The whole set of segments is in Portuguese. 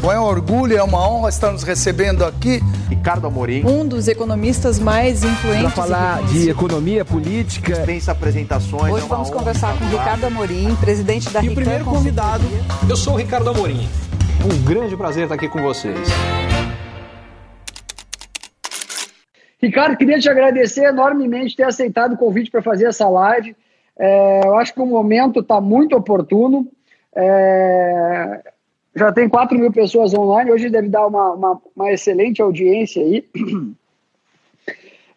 Bom, é um orgulho, é uma honra estar nos recebendo aqui. Ricardo Amorim. Um dos economistas mais influentes. Para falar de economia política. Dispensa apresentações. Hoje é vamos conversar com Ricardo Amorim, presidente da E o primeiro convidado, eu sou o Ricardo Amorim. Um grande prazer estar aqui com vocês. Ricardo, queria te agradecer enormemente ter aceitado o convite para fazer essa live. É, eu acho que o momento está muito oportuno. É, já tem 4 mil pessoas online, hoje deve dar uma, uma, uma excelente audiência aí.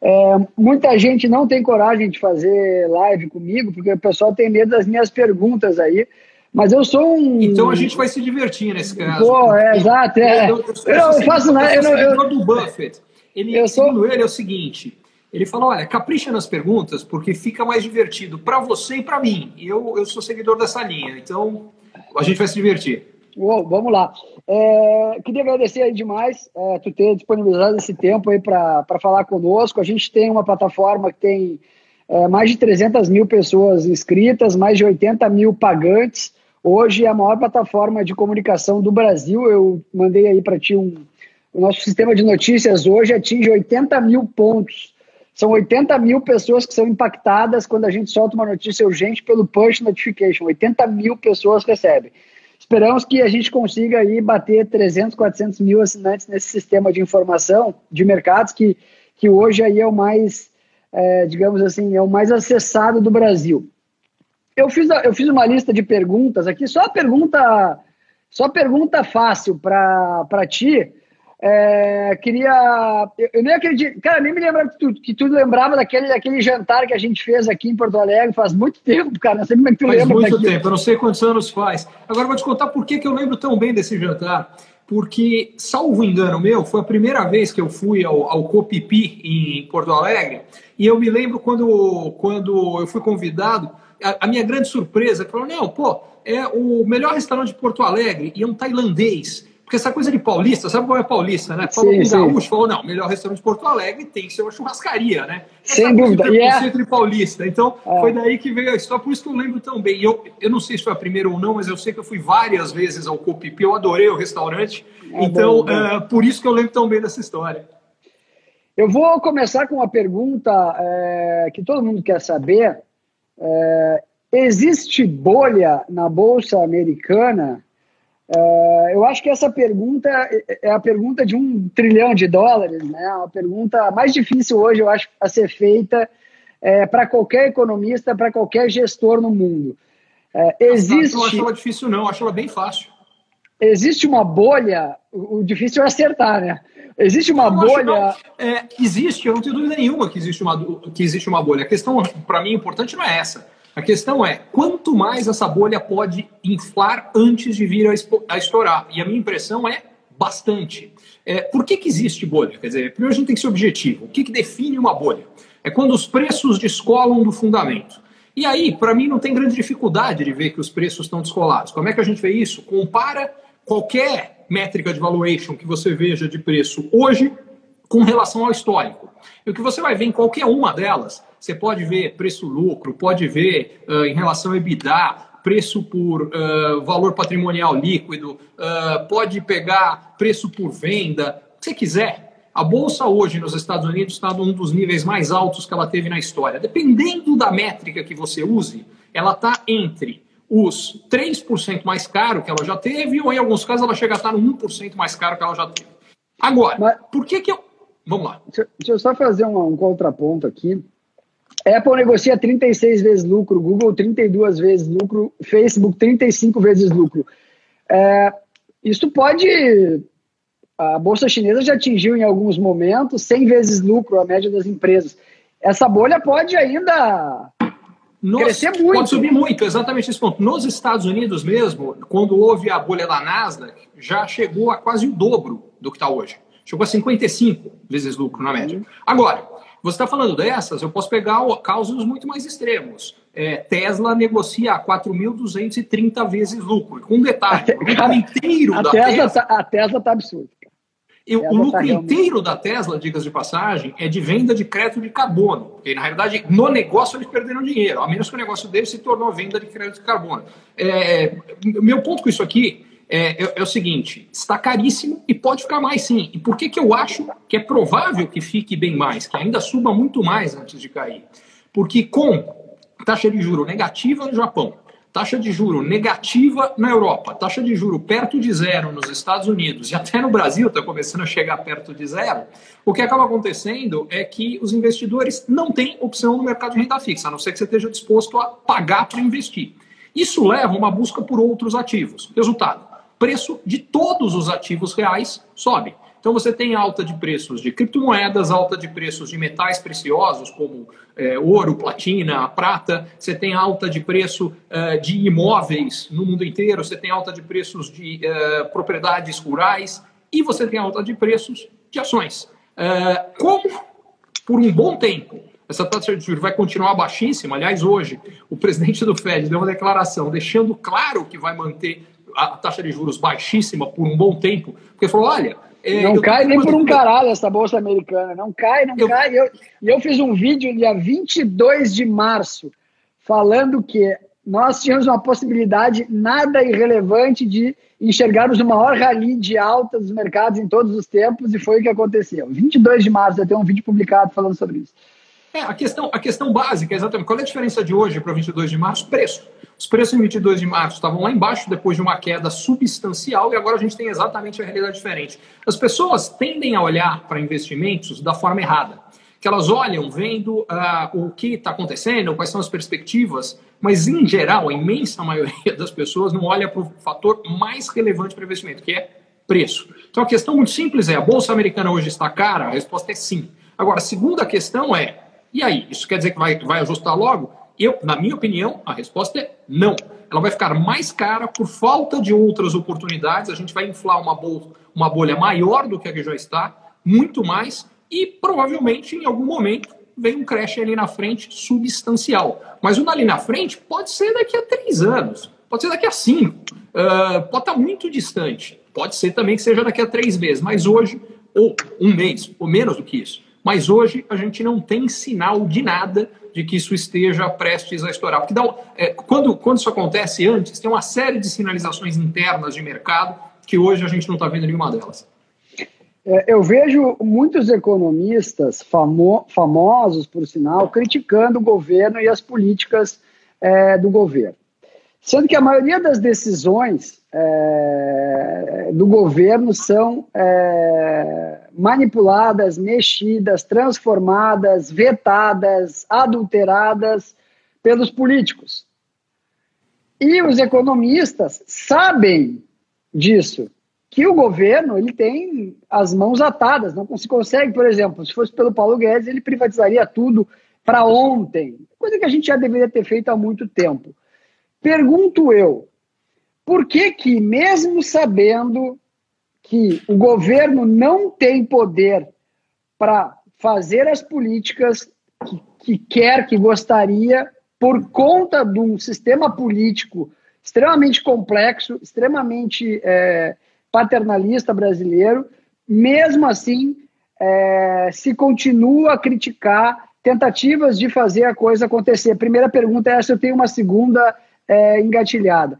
É, muita gente não tem coragem de fazer live comigo, porque o pessoal tem medo das minhas perguntas aí. Mas eu sou um. Então a gente vai se divertir nesse caso. Pô, é, exato. É. Eu, eu, eu, eu faço nada. Eu, eu, do Buffett. Ele, eu sou... ele é o seguinte: ele fala, olha, capricha nas perguntas, porque fica mais divertido para você e para mim. E eu, eu sou seguidor dessa linha, então a gente vai se divertir. Uou, vamos lá. É, queria agradecer demais é, tu ter disponibilizado esse tempo aí para falar conosco. A gente tem uma plataforma que tem é, mais de 300 mil pessoas inscritas, mais de 80 mil pagantes. Hoje é a maior plataforma de comunicação do Brasil. Eu mandei aí para ti um. O nosso sistema de notícias hoje atinge 80 mil pontos. São 80 mil pessoas que são impactadas quando a gente solta uma notícia urgente pelo push notification. 80 mil pessoas recebem. Esperamos que a gente consiga aí bater 300, 400 mil assinantes nesse sistema de informação de mercados que, que hoje aí é o mais, é, digamos assim, é o mais acessado do Brasil. Eu fiz, eu fiz uma lista de perguntas aqui, só pergunta, só pergunta fácil para ti. É, queria. Eu, nem acredito. Cara, nem me lembrava que tu, que tu lembrava daquele, daquele jantar que a gente fez aqui em Porto Alegre faz muito tempo, cara. Não sei como é que tu faz lembra. Faz muito tempo, eu não sei quantos anos faz. Agora vou te contar por que, que eu lembro tão bem desse jantar. Porque, salvo engano meu, foi a primeira vez que eu fui ao, ao Copipi em Porto Alegre. E eu me lembro quando, quando eu fui convidado a, a minha grande surpresa, que falou, não, pô, é o melhor restaurante de Porto Alegre e é um tailandês. Porque essa coisa de paulista, sabe qual é paulista, né? Falou sim, com gaúcho, falou, não, melhor restaurante de Porto Alegre tem que ser uma churrascaria, né? Sem dúvida. E é... de paulista. Então, é. foi daí que veio a história, por isso que eu lembro tão bem. E eu, eu não sei se foi a primeira ou não, mas eu sei que eu fui várias vezes ao Copipi, eu adorei o restaurante. É então, uh, por isso que eu lembro tão bem dessa história. Eu vou começar com uma pergunta é, que todo mundo quer saber. É, existe bolha na Bolsa Americana? É, eu acho que essa pergunta é a pergunta de um trilhão de dólares, né? A pergunta mais difícil hoje, eu acho, a ser feita é, para qualquer economista, para qualquer gestor no mundo. É, existe. Eu não acho ela difícil, não, eu acho ela bem fácil. Existe uma bolha, o difícil é acertar, né? Existe uma não, bolha. É, existe, eu não tenho dúvida nenhuma que existe uma, que existe uma bolha. A questão, para mim, importante não é essa. A questão é quanto mais essa bolha pode inflar antes de vir a, estourar. E a minha impressão é bastante. É, por que, que existe bolha? Quer dizer, primeiro a gente tem que ser objetivo. O que, que define uma bolha? É quando os preços descolam do fundamento. E aí, para mim, não tem grande dificuldade de ver que os preços estão descolados. Como é que a gente vê isso? Compara qualquer métrica de valuation que você veja de preço hoje com relação ao histórico. E o que você vai ver em qualquer uma delas, você pode ver preço-lucro, pode ver uh, em relação ao EBITDA, preço por uh, valor patrimonial líquido, uh, pode pegar preço por venda, o que você quiser. A bolsa hoje nos Estados Unidos está num dos níveis mais altos que ela teve na história. Dependendo da métrica que você use, ela está entre os 3% mais caro que ela já teve, ou em alguns casos ela chega a estar no 1% mais caro que ela já teve. Agora, Mas, por que que eu... Vamos lá. Deixa, deixa eu só fazer um, um contraponto aqui. Apple negocia 36 vezes lucro, Google 32 vezes lucro, Facebook 35 vezes lucro. É, isso pode... A Bolsa Chinesa já atingiu em alguns momentos 100 vezes lucro, a média das empresas. Essa bolha pode ainda nos, Crescer muito. Pode subir muito, exatamente esse ponto. Nos Estados Unidos mesmo, quando houve a bolha da Nasdaq, já chegou a quase o dobro do que está hoje. Chegou a 55 vezes lucro na média. Agora, você está falando dessas, eu posso pegar casos muito mais extremos. É, Tesla negocia a 4.230 vezes lucro. Com um detalhe, o lucro inteiro a da Tesla. Tesla tá, a Tesla está absurda. E o lucro tá inteiro da Tesla, dicas de passagem, é de venda de crédito de carbono. Porque, na realidade, no negócio eles perderam dinheiro, a menos que o negócio deles se tornou venda de crédito de carbono. É, meu ponto com isso aqui é, é, é, o seguinte: está caríssimo e pode ficar mais sim. E por que, que eu acho que é provável que fique bem mais, que ainda suba muito mais antes de cair? Porque com taxa de juro negativa no Japão, taxa de juro negativa na Europa, taxa de juro perto de zero nos Estados Unidos e até no Brasil está começando a chegar perto de zero, o que acaba acontecendo é que os investidores não têm opção no mercado de renda fixa, a não ser que você esteja disposto a pagar para investir. Isso leva a uma busca por outros ativos. Resultado: preço de todos os ativos reais sobe. Então você tem alta de preços de criptomoedas, alta de preços de metais preciosos como é, ouro, platina, prata, você tem alta de preço é, de imóveis no mundo inteiro, você tem alta de preços de é, propriedades rurais e você tem alta de preços de ações. É, como por um bom tempo essa taxa de juros vai continuar baixíssima, aliás, hoje o presidente do Fed deu uma declaração deixando claro que vai manter a taxa de juros baixíssima por um bom tempo, porque falou: olha, é, não cai nem por um caralho essa bolsa americana. Não cai, não eu... cai. E eu, eu fiz um vídeo dia 22 de março falando que nós tínhamos uma possibilidade nada irrelevante de enxergarmos o maior rally de alta dos mercados em todos os tempos e foi o que aconteceu. 22 de março, eu tenho um vídeo publicado falando sobre isso. É, a questão, a questão básica, exatamente. Qual é a diferença de hoje para 22 de março? Preço. Os preços em 22 de março estavam lá embaixo depois de uma queda substancial e agora a gente tem exatamente a realidade diferente. As pessoas tendem a olhar para investimentos da forma errada. Que elas olham vendo uh, o que está acontecendo, quais são as perspectivas, mas em geral, a imensa maioria das pessoas não olha para o fator mais relevante para investimento, que é preço. Então a questão muito simples é: a bolsa americana hoje está cara? A resposta é sim. Agora, a segunda questão é: e aí, isso quer dizer que vai, vai ajustar logo? Eu, na minha opinião, a resposta é não. Ela vai ficar mais cara por falta de outras oportunidades. A gente vai inflar uma, bolha, uma bolha maior do que a que já está, muito mais, e provavelmente em algum momento vem um crash ali na frente substancial. Mas o dali na frente pode ser daqui a três anos, pode ser daqui a cinco, uh, pode estar muito distante. Pode ser também que seja daqui a três meses, mas hoje, ou um mês, ou menos do que isso. Mas hoje a gente não tem sinal de nada de que isso esteja prestes a estourar. Porque dá, é, quando, quando isso acontece antes, tem uma série de sinalizações internas de mercado que hoje a gente não está vendo nenhuma delas. É, eu vejo muitos economistas famo famosos, por sinal, criticando o governo e as políticas é, do governo. Sendo que a maioria das decisões é, do governo são é, manipuladas, mexidas, transformadas, vetadas, adulteradas pelos políticos. E os economistas sabem disso, que o governo ele tem as mãos atadas, não se consegue, por exemplo, se fosse pelo Paulo Guedes, ele privatizaria tudo para ontem, coisa que a gente já deveria ter feito há muito tempo. Pergunto eu, por que que, mesmo sabendo que o governo não tem poder para fazer as políticas que, que quer, que gostaria, por conta de um sistema político extremamente complexo, extremamente é, paternalista brasileiro, mesmo assim é, se continua a criticar tentativas de fazer a coisa acontecer. Primeira pergunta é essa, eu tenho uma segunda é, engatilhada.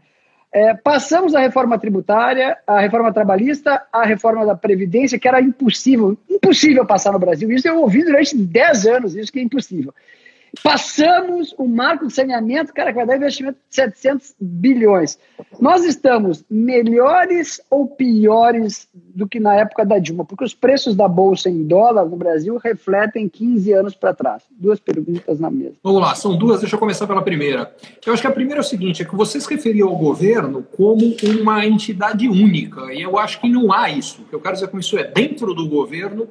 É, passamos a reforma tributária, a reforma trabalhista, a reforma da Previdência, que era impossível, impossível passar no Brasil. Isso eu ouvi durante 10 anos, isso que é impossível. Passamos o marco de saneamento, cara, que vai dar investimento de 700 bilhões. Nós estamos melhores ou piores do que na época da Dilma? Porque os preços da bolsa em dólar no Brasil refletem 15 anos para trás. Duas perguntas na mesa. Vamos lá, são duas, deixa eu começar pela primeira. Eu acho que a primeira é o seguinte: é que você se referiu ao governo como uma entidade única, e eu acho que não há isso. O que eu quero dizer com isso é, dentro do governo, uh,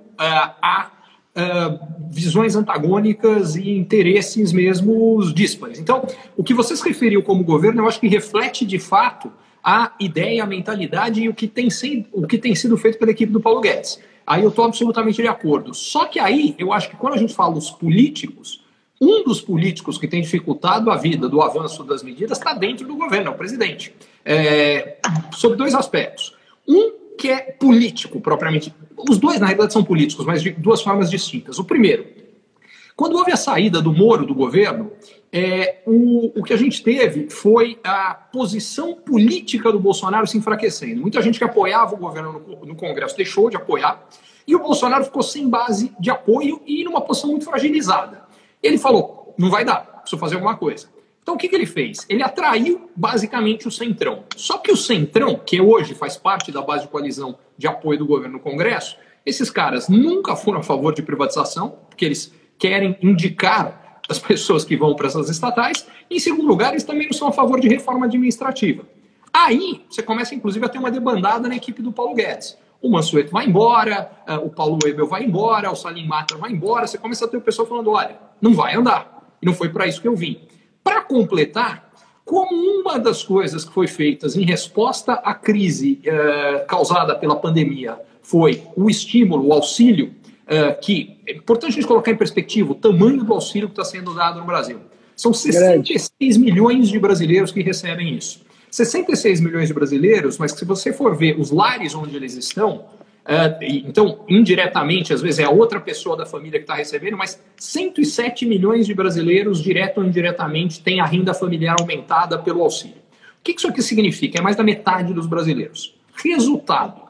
há Uh, visões antagônicas e interesses mesmo díspares. Então, o que você se referiu como governo, eu acho que reflete de fato a ideia, a mentalidade e o que tem, sido, o que tem sido feito pela equipe do Paulo Guedes. Aí eu estou absolutamente de acordo. Só que aí, eu acho que quando a gente fala os políticos, um dos políticos que tem dificultado a vida do avanço das medidas está dentro do governo, é o presidente. É, sobre dois aspectos. Um que é político, propriamente. Os dois, na realidade, são políticos, mas de duas formas distintas. O primeiro, Quando houve a saída do Moro do governo, é, o, o que a gente teve foi a posição política do Bolsonaro se enfraquecendo. Muita gente que apoiava o governo no, no Congresso deixou de apoiar, e o Bolsonaro ficou sem base de apoio e numa posição muito fragilizada. Ele falou: não vai dar, preciso fazer alguma coisa. Então, o que, que, ele fez? Ele atraiu basicamente o Centrão. Só que o Centrão, que hoje faz parte da base de coalizão de apoio do governo no Congresso, esses caras nunca foram a favor de privatização, porque eles querem indicar as pessoas que vão para essas estatais. E, em segundo lugar, eles também não são a favor de reforma administrativa. Aí, você começa, inclusive, a ter uma debandada na equipe do Paulo Guedes. O Mansueto vai embora, eh, o Paulo Ebel vai embora, o Salim Mata vai embora. Você começa a ter o pessoal falando: olha, não vai andar. E não foi para isso que eu vim. Para completar, como uma das coisas que foi feitas em resposta à crise eh, causada pela pandemia foi o estímulo, o auxílio, eh, que é importante a gente colocar em perspectiva o tamanho do auxílio que está sendo dado no Brasil. São 66 Grande. milhões de brasileiros que recebem isso. 66 milhões de brasileiros, mas se você for ver os lares onde eles estão, então, indiretamente, às vezes é a outra pessoa da família que está recebendo, mas 107 milhões de brasileiros, direto ou indiretamente, têm a renda familiar aumentada pelo auxílio. O que isso aqui significa? É mais da metade dos brasileiros. Resultado: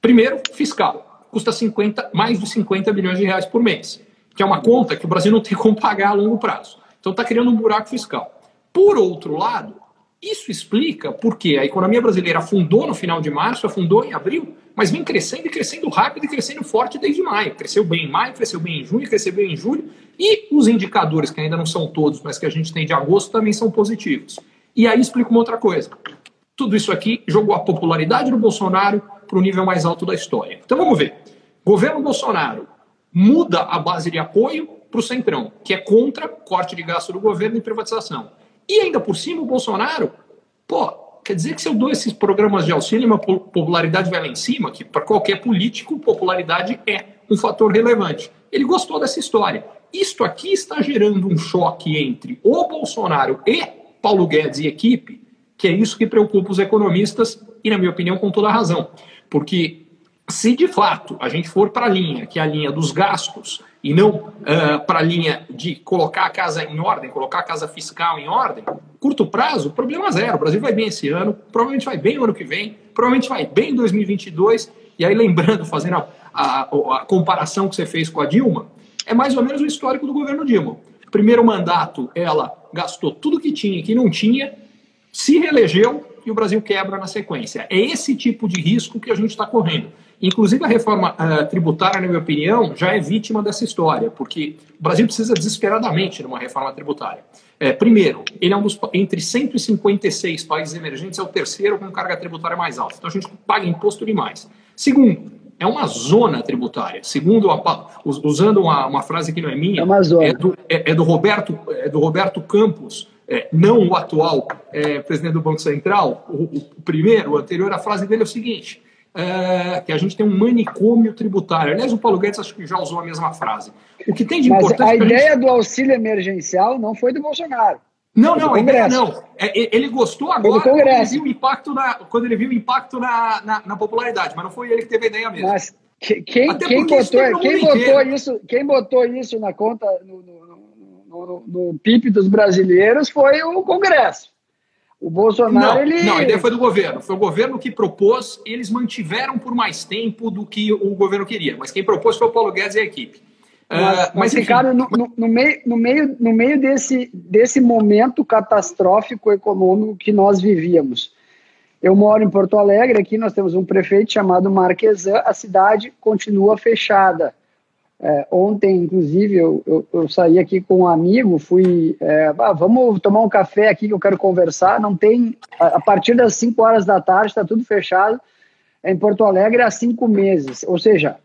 primeiro, fiscal. Custa 50, mais de 50 bilhões de reais por mês, que é uma conta que o Brasil não tem como pagar a longo prazo. Então, está criando um buraco fiscal. Por outro lado, isso explica porque a economia brasileira afundou no final de março, afundou em abril, mas vem crescendo e crescendo rápido e crescendo forte desde maio. Cresceu bem em maio, cresceu bem em junho, cresceu bem em julho. E os indicadores, que ainda não são todos, mas que a gente tem de agosto, também são positivos. E aí explica uma outra coisa. Tudo isso aqui jogou a popularidade do Bolsonaro para o nível mais alto da história. Então vamos ver. Governo Bolsonaro muda a base de apoio para o Centrão, que é contra corte de gasto do governo e privatização. E ainda por cima, o Bolsonaro, pô, quer dizer que se eu dou esses programas de auxílio, uma popularidade vai lá em cima, que para qualquer político, popularidade é um fator relevante. Ele gostou dessa história. Isto aqui está gerando um choque entre o Bolsonaro e Paulo Guedes e equipe, que é isso que preocupa os economistas, e, na minha opinião, com toda a razão. Porque se de fato a gente for para a linha, que é a linha dos gastos, e não uh, para a linha de colocar a casa em ordem, colocar a casa fiscal em ordem, curto prazo, problema zero. O Brasil vai bem esse ano, provavelmente vai bem o ano que vem, provavelmente vai bem em 2022. E aí, lembrando, fazendo a, a, a comparação que você fez com a Dilma, é mais ou menos o histórico do governo Dilma. Primeiro mandato, ela gastou tudo que tinha e que não tinha, se reelegeu e o Brasil quebra na sequência. É esse tipo de risco que a gente está correndo. Inclusive, a reforma uh, tributária, na minha opinião, já é vítima dessa história, porque o Brasil precisa desesperadamente de uma reforma tributária. É, primeiro, ele é um dos, entre 156 países emergentes, é o terceiro com carga tributária mais alta. Então, a gente paga imposto demais. Segundo, é uma zona tributária. Segundo, a, usando uma, uma, frase que não é minha, é, é, do, é, é do, Roberto, é do Roberto Campos, é, não o atual é, presidente do Banco Central, o, o, primeiro, o anterior, a frase dele é o seguinte: é, que a gente tem um manicômio tributário. Aliás, o Paulo Guedes acho que já usou a mesma frase. O que tem de Mas importante. A ideia gente... do auxílio emergencial não foi do Bolsonaro. Não, não, a ideia não. É, ele gostou agora quando ele viu o impacto, na, quando ele viu o impacto na, na, na, popularidade, mas não foi ele que teve a ideia mesmo. Mas quem, quem, botou, quem botou, isso, quem botou isso na conta, no, no, no, no PIB dos brasileiros foi o Congresso. O Bolsonaro, não, ele. Não, a ideia foi do governo. Foi o governo que propôs, eles mantiveram por mais tempo do que o governo queria. Mas quem propôs foi o Paulo Guedes e a equipe. Mas, uh, mas Ricardo, no, no, no, meio, no, meio, no meio desse, desse momento catastrófico econômico que nós vivíamos, eu moro em Porto Alegre, aqui nós temos um prefeito chamado Marquesan, a cidade continua fechada. É, ontem, inclusive, eu, eu, eu, saí aqui com um amigo, fui. É, ah, vamos tomar um café aqui que eu quero conversar. Não tem. A, a partir das 5 horas da tarde está tudo fechado. Em Porto Alegre há cinco meses. Ou seja,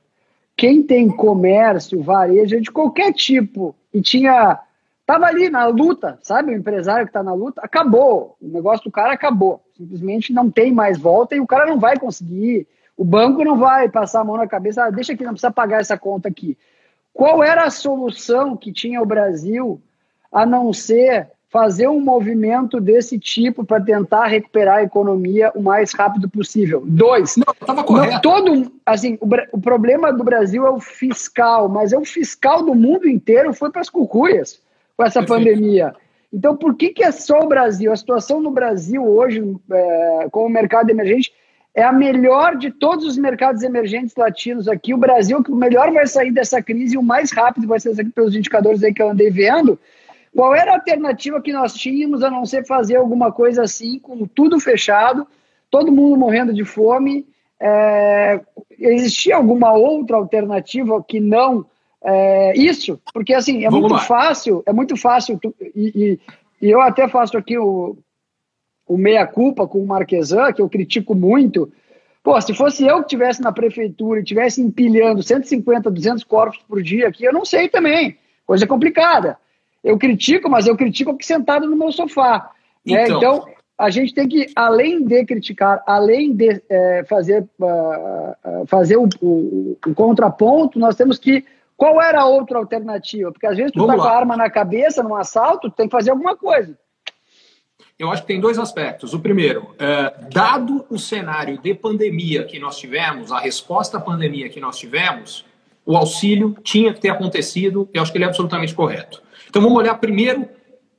quem tem comércio, varejo de qualquer tipo e tinha. Estava ali na luta, sabe? O empresário que está na luta, acabou. O negócio do cara acabou. Simplesmente não tem mais volta e o cara não vai conseguir o banco não vai passar a mão na cabeça, ah, deixa aqui, não precisa pagar essa conta aqui. Qual era a solução que tinha o Brasil a não ser fazer um movimento desse tipo para tentar recuperar a economia o mais rápido possível. Dois, não, estava correto. Não, todo, assim, o, o, problema do Brasil é o fiscal, mas é o fiscal do mundo inteiro foi para as cucuias com essa Perfeito. pandemia. Então, por que, que é só o Brasil? A situação no Brasil hoje, é, com o mercado emergente, é a melhor de todos os mercados emergentes latinos aqui. O Brasil que o melhor vai sair dessa crise e o mais rápido vai ser pelos indicadores aí que eu andei vendo. Qual era a alternativa que nós tínhamos a não ser fazer alguma coisa assim, com tudo fechado, todo mundo morrendo de fome? É, existia alguma outra alternativa que não é, isso? Porque assim é Vamos muito lá. fácil, é muito fácil tu, e, e, e, eu até faço aqui o, o meia culpa com o Marquesan, que eu critico muito. Pô, se fosse eu que tivesse na prefeitura e tivesse empilhando 150, 200 corpos por dia aqui, eu não sei também. Coisa complicada. Eu critico, mas eu critico sentado no meu sofá. Né? Então, então a gente tem que, além de criticar, além de é, fazer, uh, fazer o, o, o, contraponto, nós temos que. Qual era a outra alternativa? Porque às vezes tu Vamos tá lá. com a arma na cabeça num assalto, tu tem que fazer alguma coisa. Eu acho que tem dois aspectos. O primeiro, é, dado o cenário de pandemia que nós tivemos, a resposta à pandemia que nós tivemos, o auxílio tinha que ter acontecido, eu acho que ele é absolutamente correto. Então vamos olhar primeiro,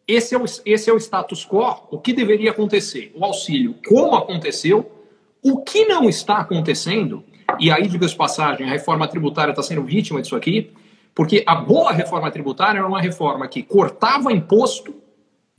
esse é o, esse é o status quo, o que deveria acontecer, o auxílio, como aconteceu, o que não está acontecendo, e aí, diga de passagem, a reforma tributária está sendo vítima disso aqui, porque a boa reforma tributária era uma reforma que cortava imposto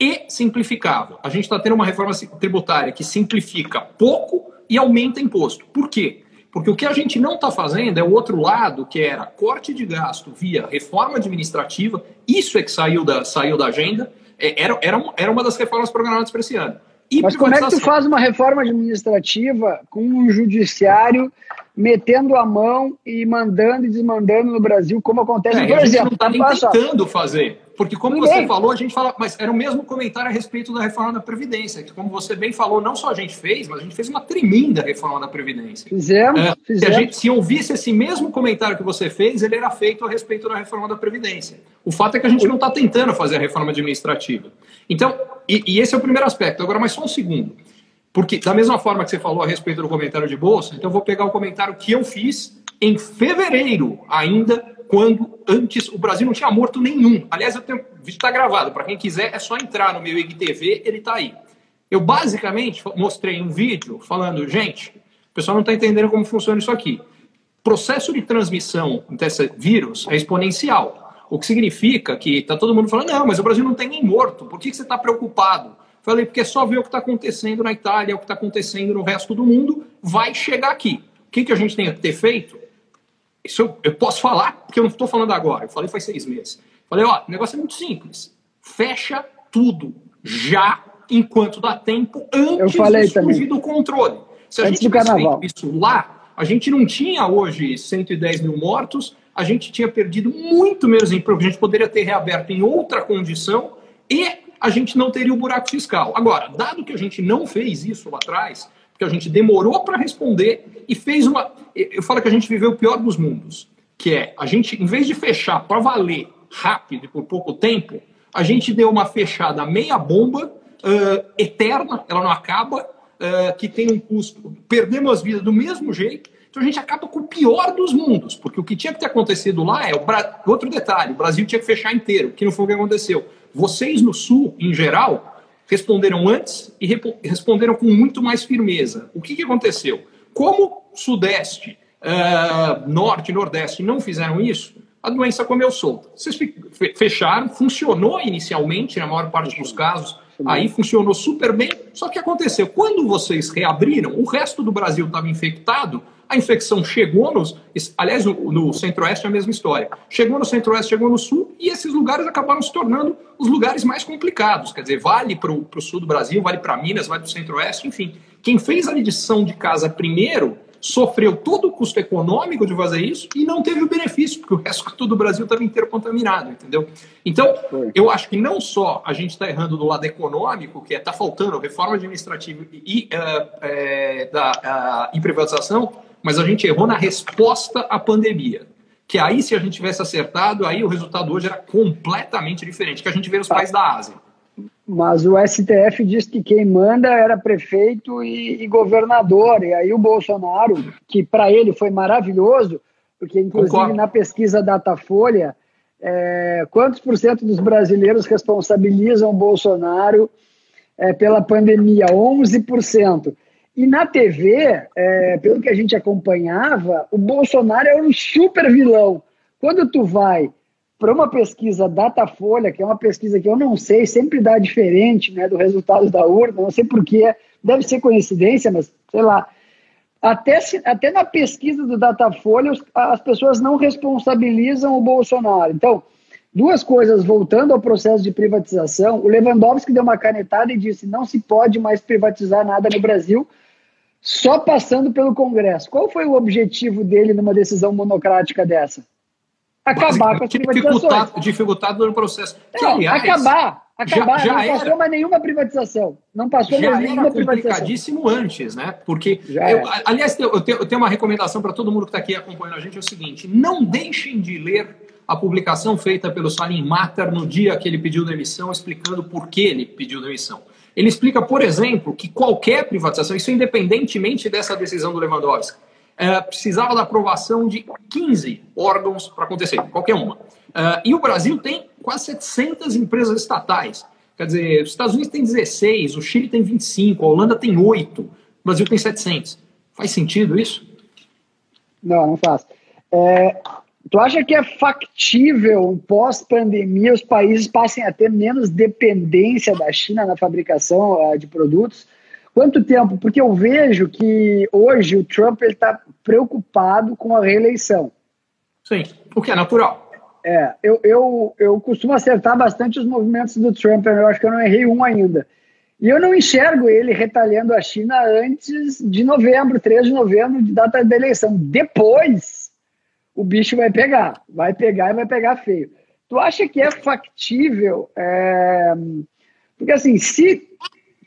e simplificava. A gente está tendo uma reforma tributária que simplifica pouco e aumenta imposto. Por quê? Porque o que a gente não está fazendo é o outro lado, que era corte de gasto via reforma administrativa, isso é que saiu da, saiu da agenda, é, era, era, era uma das reformas programadas para esse ano. E Mas como é que tu faz uma reforma administrativa com um judiciário metendo a mão e mandando e desmandando no Brasil, como acontece, é, por exemplo. A gente não está nem tentando fazer. Porque, como Ninguém. você falou, a gente fala. Mas era o mesmo comentário a respeito da reforma da Previdência, que, como você bem falou, não só a gente fez, mas a gente fez uma tremenda reforma da Previdência. Fizemos. É, fizemos. Se, gente, se ouvisse esse mesmo comentário que você fez, ele era feito a respeito da reforma da Previdência. O fato é que a gente não está tentando fazer a reforma administrativa. Então, e, e esse é o primeiro aspecto. Agora, mais só um segundo. Porque, da mesma forma que você falou a respeito do comentário de bolsa, então eu vou pegar o comentário que eu fiz em fevereiro, ainda quando antes o Brasil não tinha morto nenhum. Aliás, o vídeo está gravado, para quem quiser é só entrar no meu IGTV, ele está aí. Eu basicamente mostrei um vídeo falando, gente, o pessoal não está entendendo como funciona isso aqui. Processo de transmissão desse vírus é exponencial. O que significa que está todo mundo falando, não, mas o Brasil não tem nem morto, por que, que você está preocupado? Falei, porque é só ver o que está acontecendo na Itália, o que está acontecendo no resto do mundo, vai chegar aqui. O que, que a gente tem que ter feito? Isso eu, eu posso falar, porque eu não estou falando agora. Eu falei faz seis meses. Falei, ó, o negócio é muito simples. Fecha tudo já enquanto dá tempo antes de fugir do controle. Se a antes gente tivesse feito isso lá, a gente não tinha hoje 110 mil mortos, a gente tinha perdido muito menos emprego, a gente poderia ter reaberto em outra condição e a gente não teria o buraco fiscal. Agora, dado que a gente não fez isso lá atrás, porque a gente demorou para responder e fez uma. Eu falo que a gente viveu o pior dos mundos, que é a gente, em vez de fechar para valer rápido e por pouco tempo, a gente deu uma fechada meia bomba, uh, eterna, ela não acaba, uh, que tem um custo. Perdemos as vidas do mesmo jeito. Então a gente acaba com o pior dos mundos, porque o que tinha que ter acontecido lá é o Bra... outro detalhe: o Brasil tinha que fechar inteiro, que não foi o que aconteceu. Vocês no Sul, em geral, responderam antes e responderam com muito mais firmeza. O que, que aconteceu? Como Sudeste, uh, Norte e Nordeste não fizeram isso, a doença comeu solta. Vocês fecharam, funcionou inicialmente, na maior parte dos casos, aí funcionou super bem. Só que aconteceu, quando vocês reabriram, o resto do Brasil estava infectado, a infecção chegou nos. Aliás, no, no Centro-Oeste é a mesma história. Chegou no Centro-Oeste, chegou no Sul, e esses lugares acabaram se tornando os lugares mais complicados. Quer dizer, vale para o sul do Brasil, vale para Minas, vale para o Centro-Oeste, enfim. Quem fez a lição de casa primeiro sofreu todo o custo econômico de fazer isso e não teve o benefício, porque o resto do Brasil estava inteiro contaminado, entendeu? Então, eu acho que não só a gente está errando do lado econômico, que é está faltando reforma administrativa e, uh, é, da, uh, e privatização, mas a gente errou na resposta à pandemia. Que aí, se a gente tivesse acertado, aí o resultado hoje era completamente diferente, que a gente vê nos países da Ásia. Mas o STF diz que quem manda era prefeito e, e governador. E aí o Bolsonaro, que para ele foi maravilhoso, porque inclusive Concordo. na pesquisa Datafolha, é, quantos por cento dos brasileiros responsabilizam o Bolsonaro é, pela pandemia? 11%. E na TV, é, pelo que a gente acompanhava, o Bolsonaro é um super vilão. Quando tu vai para uma pesquisa Datafolha, que é uma pesquisa que eu não sei, sempre dá diferente né, do resultado da urna, não sei porquê, deve ser coincidência, mas sei lá. Até, se, até na pesquisa do Datafolha, as pessoas não responsabilizam o Bolsonaro. Então, duas coisas, voltando ao processo de privatização, o Lewandowski deu uma canetada e disse não se pode mais privatizar nada no Brasil, só passando pelo Congresso. Qual foi o objetivo dele numa decisão monocrática dessa? Acabar com as privatizações. Dificultado no processo. Que, aliás, acabar, acabar. Já, já não passou era, mais nenhuma privatização. Não passou mais nenhuma privatização. complicadíssimo antes, né? Porque, eu, aliás, eu tenho, eu tenho uma recomendação para todo mundo que está aqui acompanhando a gente, é o seguinte, não deixem de ler a publicação feita pelo Salim Matar no dia que ele pediu demissão, explicando por que ele pediu demissão. Ele explica, por exemplo, que qualquer privatização, isso independentemente dessa decisão do Lewandowski, é, precisava da aprovação de 15 órgãos para acontecer, qualquer uma. É, e o Brasil tem quase 700 empresas estatais. Quer dizer, os Estados Unidos tem 16, o Chile tem 25, a Holanda tem 8, o Brasil tem 700. Faz sentido isso? Não, não faz. É, tu acha que é factível, pós-pandemia, os países passem a ter menos dependência da China na fabricação uh, de produtos? Quanto tempo? Porque eu vejo que hoje o Trump está preocupado com a reeleição. Sim, o que é natural. É, eu, eu, eu costumo acertar bastante os movimentos do Trump, eu acho que eu não errei um ainda. E eu não enxergo ele retalhando a China antes de novembro, 3 de novembro, de data da eleição. Depois, o bicho vai pegar, vai pegar e vai pegar feio. Tu acha que é factível? É... Porque assim, se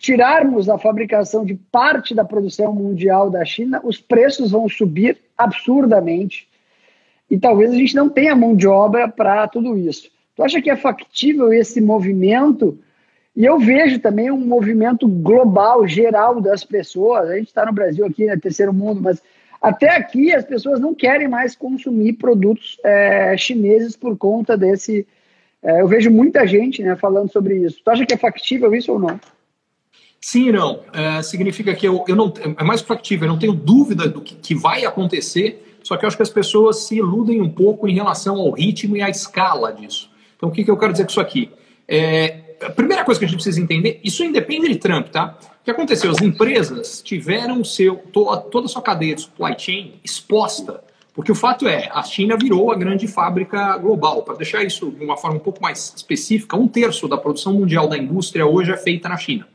tirarmos a fabricação de parte da produção mundial da China, os preços vão subir absurdamente e talvez a gente não tenha mão de obra para tudo isso. Tu acha que é factível esse movimento? E eu vejo também um movimento global, geral das pessoas. A gente está no Brasil aqui, né, terceiro mundo, mas até aqui as pessoas não querem mais consumir produtos é, chineses por conta desse. É, eu vejo muita gente né, falando sobre isso. Tu acha que é factível isso ou não? Sim e não. É, significa que eu, eu não. É mais factível, eu não tenho dúvida do que, que vai acontecer, só que eu acho que as pessoas se iludem um pouco em relação ao ritmo e à escala disso. Então, o que, que eu quero dizer com isso aqui? É, a primeira coisa que a gente precisa entender, isso independe de Trump, tá? O que aconteceu? As empresas tiveram seu, toda, toda a sua cadeia de supply chain exposta, porque o fato é, a China virou a grande fábrica global. Para deixar isso de uma forma um pouco mais específica, um terço da produção mundial da indústria hoje é feita na China.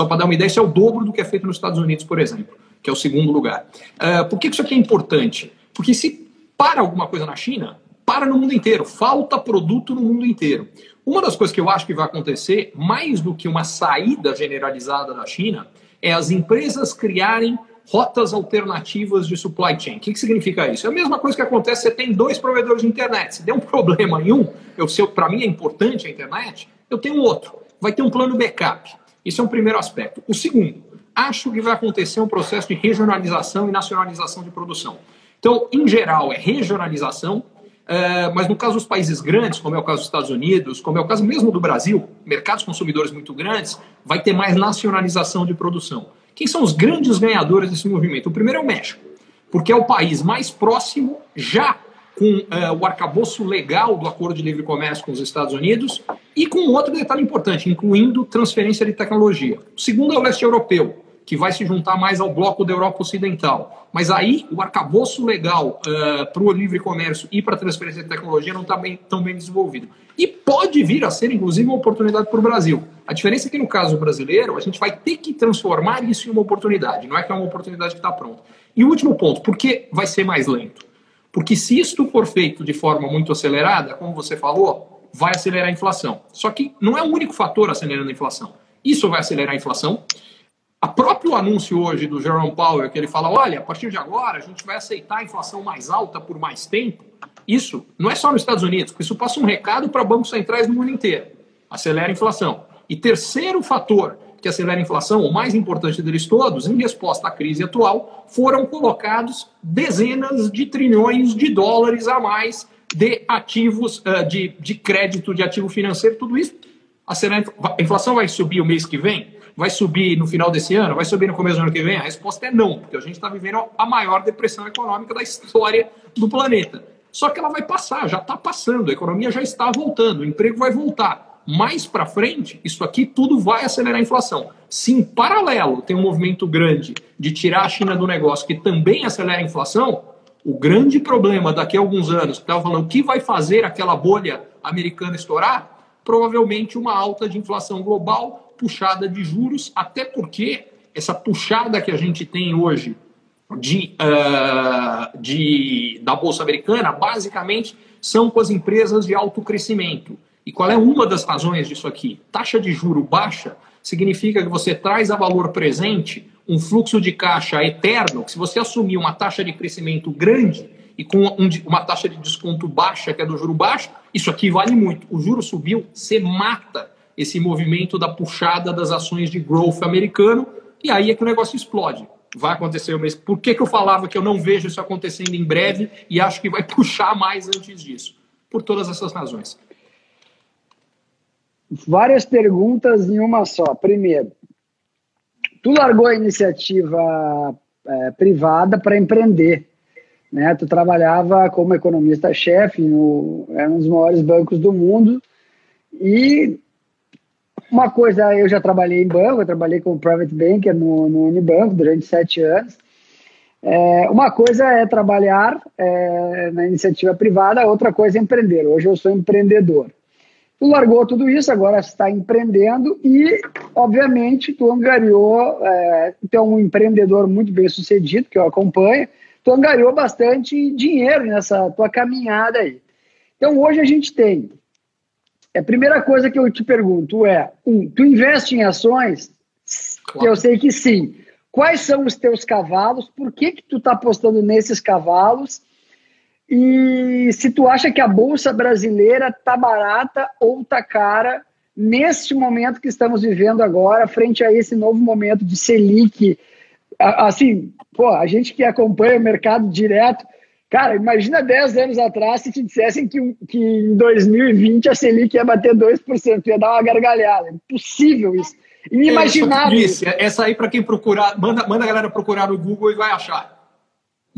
Só para dar uma ideia, isso é o dobro do que é feito nos Estados Unidos, por exemplo, que é o segundo lugar. Uh, por que isso aqui é importante? Porque se para alguma coisa na China, para no mundo inteiro, falta produto no mundo inteiro. Uma das coisas que eu acho que vai acontecer, mais do que uma saída generalizada da China, é as empresas criarem rotas alternativas de supply chain. O que, que significa isso? É a mesma coisa que acontece, você tem dois provedores de internet. Se der um problema em um, para mim é importante a internet, eu tenho outro. Vai ter um plano backup. Isso é um primeiro aspecto. O segundo, acho que vai acontecer um processo de regionalização e nacionalização de produção. Então, em geral, é regionalização, é, mas no caso dos países grandes, como é o caso dos Estados Unidos, como é o caso mesmo do Brasil, mercados consumidores muito grandes, vai ter mais nacionalização de produção. Quem são os grandes ganhadores desse movimento? O primeiro é o México, porque é o país mais próximo já com uh, o arcabouço legal do acordo de livre comércio com os Estados Unidos e com outro detalhe importante, incluindo transferência de tecnologia. O segundo é o leste europeu, que vai se juntar mais ao bloco da Europa Ocidental. Mas aí o arcabouço legal uh, para o livre comércio e para a transferência de tecnologia não está bem, tão bem desenvolvido. E pode vir a ser, inclusive, uma oportunidade para o Brasil. A diferença é que, no caso brasileiro, a gente vai ter que transformar isso em uma oportunidade, não é que é uma oportunidade que está pronta. E o último ponto, por que vai ser mais lento? Porque se isto for feito de forma muito acelerada, como você falou, vai acelerar a inflação. Só que não é o único fator acelerando a inflação. Isso vai acelerar a inflação. A próprio anúncio hoje do Jerome Powell, que ele fala, olha, a partir de agora a gente vai aceitar a inflação mais alta por mais tempo. Isso não é só nos Estados Unidos, isso passa um recado para bancos centrais no mundo inteiro. Acelera a inflação. E terceiro fator que acelera a inflação, o mais importante deles todos, em resposta à crise atual, foram colocados dezenas de trilhões de dólares a mais de ativos uh, de, de crédito, de ativo financeiro, tudo isso. A inflação vai subir o mês que vem? Vai subir no final desse ano? Vai subir no começo do ano que vem? A resposta é não, porque a gente está vivendo a maior depressão econômica da história do planeta. Só que ela vai passar, já está passando, a economia já está voltando, o emprego vai voltar mais para frente, isso aqui tudo vai acelerar a inflação. Se em paralelo tem um movimento grande de tirar a China do negócio que também acelera a inflação, o grande problema daqui a alguns anos, que estava falando o que vai fazer aquela bolha americana estourar, provavelmente uma alta de inflação global, puxada de juros, até porque essa puxada que a gente tem hoje de, uh, de, da Bolsa Americana, basicamente, são com as empresas de alto crescimento. E qual é uma das razões disso aqui? Taxa de juro baixa significa que você traz a valor presente um fluxo de caixa eterno, que se você assumir uma taxa de crescimento grande e com um, uma taxa de desconto baixa, que é do juro baixo, isso aqui vale muito. O juro subiu, você mata esse movimento da puxada das ações de growth americano, e aí é que o negócio explode. Vai acontecer o mesmo. Por que, que eu falava que eu não vejo isso acontecendo em breve e acho que vai puxar mais antes disso? Por todas essas razões várias perguntas em uma só. Primeiro, tu largou a iniciativa é, privada para empreender. Né? Tu trabalhava como economista-chefe no é um dos maiores bancos do mundo e uma coisa, eu já trabalhei em banco, eu trabalhei como private banker no, no Unibanco durante sete anos. É, uma coisa é trabalhar é, na iniciativa privada, outra coisa é empreender. Hoje eu sou empreendedor. Tu largou tudo isso, agora está empreendendo e, obviamente, tu angariou, é, tu é um empreendedor muito bem sucedido, que eu acompanho, tu angariou bastante dinheiro nessa tua caminhada aí. Então, hoje a gente tem, a primeira coisa que eu te pergunto é, um, tu investe em ações? Claro. Eu sei que sim. Quais são os teus cavalos? Por que que tu está apostando nesses cavalos? E se tu acha que a bolsa brasileira tá barata ou tá cara neste momento que estamos vivendo agora, frente a esse novo momento de Selic, assim, pô, a gente que acompanha o mercado direto, cara, imagina 10 anos atrás se te dissessem que, que em 2020 a Selic ia bater 2%, ia dar uma gargalhada. Impossível isso. Inimaginável. É, disse, essa aí para quem procurar, manda, manda a galera procurar no Google e vai achar.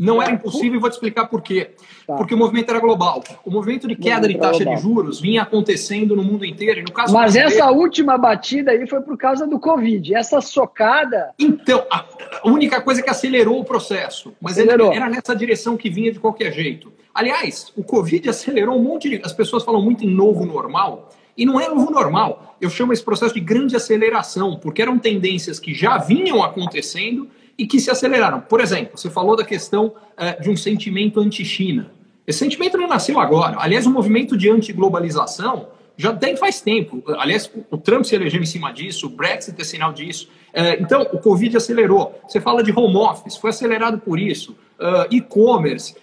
Não era impossível e vou te explicar por quê. Tá. Porque o movimento era global. O movimento de queda de taxa global. de juros vinha acontecendo no mundo inteiro. E no caso Mas essa última batida aí foi por causa do Covid. Essa socada. Então, a única coisa que acelerou o processo. Mas acelerou. era nessa direção que vinha de qualquer jeito. Aliás, o Covid acelerou um monte de. As pessoas falam muito em novo normal. E não é novo normal. Eu chamo esse processo de grande aceleração, porque eram tendências que já vinham acontecendo e que se aceleraram. Por exemplo, você falou da questão é, de um sentimento anti-China. Esse sentimento não nasceu agora. Aliás, o movimento de anti-globalização já tem faz tempo. Aliás, o Trump se elegeu em cima disso, o Brexit é sinal disso. É, então, o Covid acelerou. Você fala de home office, foi acelerado por isso. Uh, e-commerce,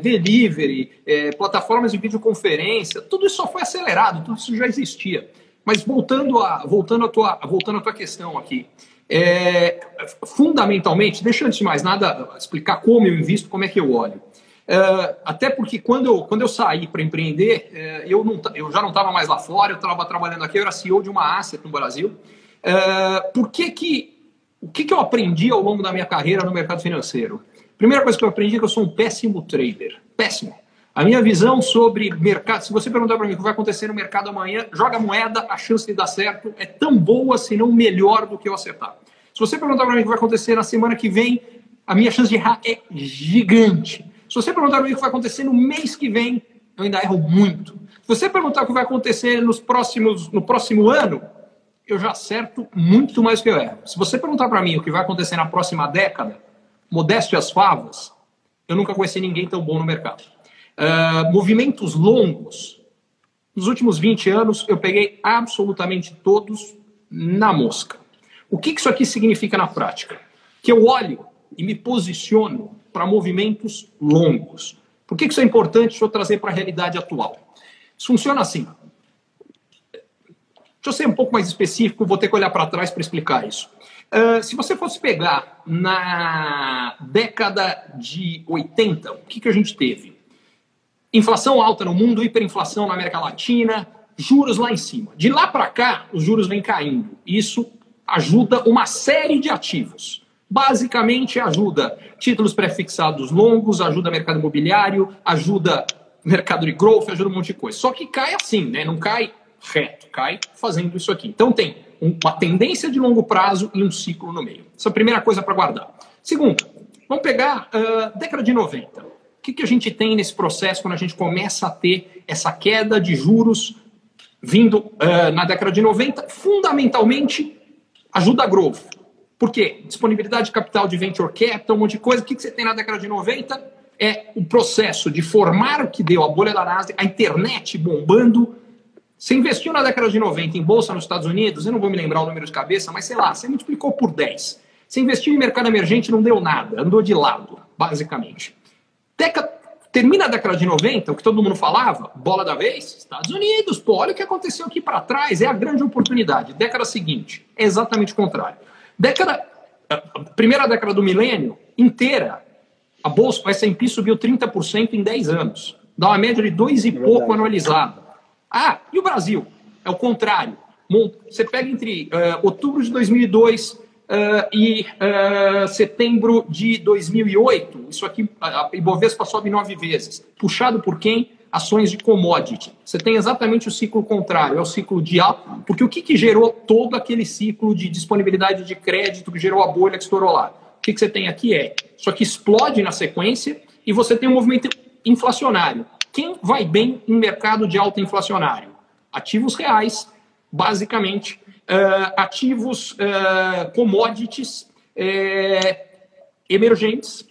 delivery, plataformas de videoconferência, tudo isso só foi acelerado, tudo isso já existia. Mas voltando a, voltando a, tua, voltando à tua questão aqui, é, fundamentalmente, deixa antes de mais nada explicar como eu invisto, como é que eu olho. É, até porque quando eu, quando eu saí para empreender, é, eu, não, eu já não estava mais lá fora, eu estava trabalhando aqui, eu era CEO de uma asset no Brasil. É, por que que, o que, que eu aprendi ao longo da minha carreira no mercado financeiro? Primeira coisa que eu aprendi é que eu sou um péssimo trader. Péssimo. A minha visão sobre mercado, se você perguntar para mim o que vai acontecer no mercado amanhã, joga moeda, a chance de dar certo é tão boa, se não melhor do que eu acertar. Se você perguntar para mim o que vai acontecer na semana que vem, a minha chance de errar é gigante. Se você perguntar para mim o que vai acontecer no mês que vem, eu ainda erro muito. Se você perguntar o que vai acontecer nos próximos, no próximo ano, eu já acerto muito mais que eu erro. Se você perguntar para mim o que vai acontecer na próxima década, modéstia as favas, eu nunca conheci ninguém tão bom no mercado. Uh, movimentos longos. Nos últimos 20 anos, eu peguei absolutamente todos na mosca. O que isso aqui significa na prática? Que eu olho e me posiciono para movimentos longos. Por que isso é importante? Deixa eu trazer para a realidade atual. Isso funciona assim. Deixa eu ser um pouco mais específico, vou ter que olhar para trás para explicar isso. Uh, se você fosse pegar na década de 80, o que, que a gente teve? Inflação alta no mundo, hiperinflação na América Latina, juros lá em cima. De lá para cá, os juros vêm caindo. Isso ajuda uma série de ativos. Basicamente, ajuda títulos prefixados longos, ajuda mercado imobiliário, ajuda mercado de growth, ajuda um monte de coisa. Só que cai assim, né? Não cai reto, cai fazendo isso aqui. Então tem uma tendência de longo prazo e um ciclo no meio. Essa é a primeira coisa para guardar. Segundo, vamos pegar uh, década de 90. Que, que a gente tem nesse processo quando a gente começa a ter essa queda de juros vindo uh, na década de 90? Fundamentalmente, ajuda a growth. Por quê? Disponibilidade de capital de venture capital, um monte de coisa. O que, que você tem na década de 90? É o processo de formar o que deu a bolha da Nasdaq, a internet bombando, você investiu na década de 90 em bolsa nos Estados Unidos, eu não vou me lembrar o número de cabeça, mas sei lá, você multiplicou por 10. Você investiu em mercado emergente não deu nada, andou de lado, basicamente. Deca... Termina a década de 90, o que todo mundo falava, bola da vez, Estados Unidos, pô, olha o que aconteceu aqui para trás, é a grande oportunidade. Década seguinte, é exatamente o contrário. Década, primeira década do milênio inteira, a bolsa, o S&P subiu 30% em 10 anos. Dá uma média de dois e é pouco anualizado. Ah, e o Brasil? É o contrário. Você pega entre uh, outubro de 2002 uh, e uh, setembro de 2008, isso aqui, a Ibovespa sobe nove vezes. Puxado por quem? Ações de commodity. Você tem exatamente o ciclo contrário, é o ciclo de alta, porque o que, que gerou todo aquele ciclo de disponibilidade de crédito que gerou a bolha que estourou lá? O que, que você tem aqui é, só que explode na sequência e você tem um movimento inflacionário. Quem vai bem em mercado de alta inflacionário? Ativos reais, basicamente, ativos uh, commodities uh, emergentes.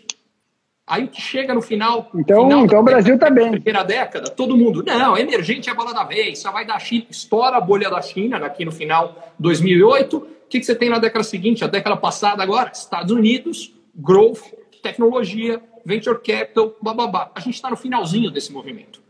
Aí o que chega no final. Então, final então o Brasil está bem. Primeira década, todo mundo. Não, emergente é a bola da vez, só vai dar China. Estoura a bolha da China aqui no final 2008. O que, que você tem na década seguinte? A década passada agora? Estados Unidos, growth, tecnologia, venture capital, bababá. A gente está no finalzinho desse movimento,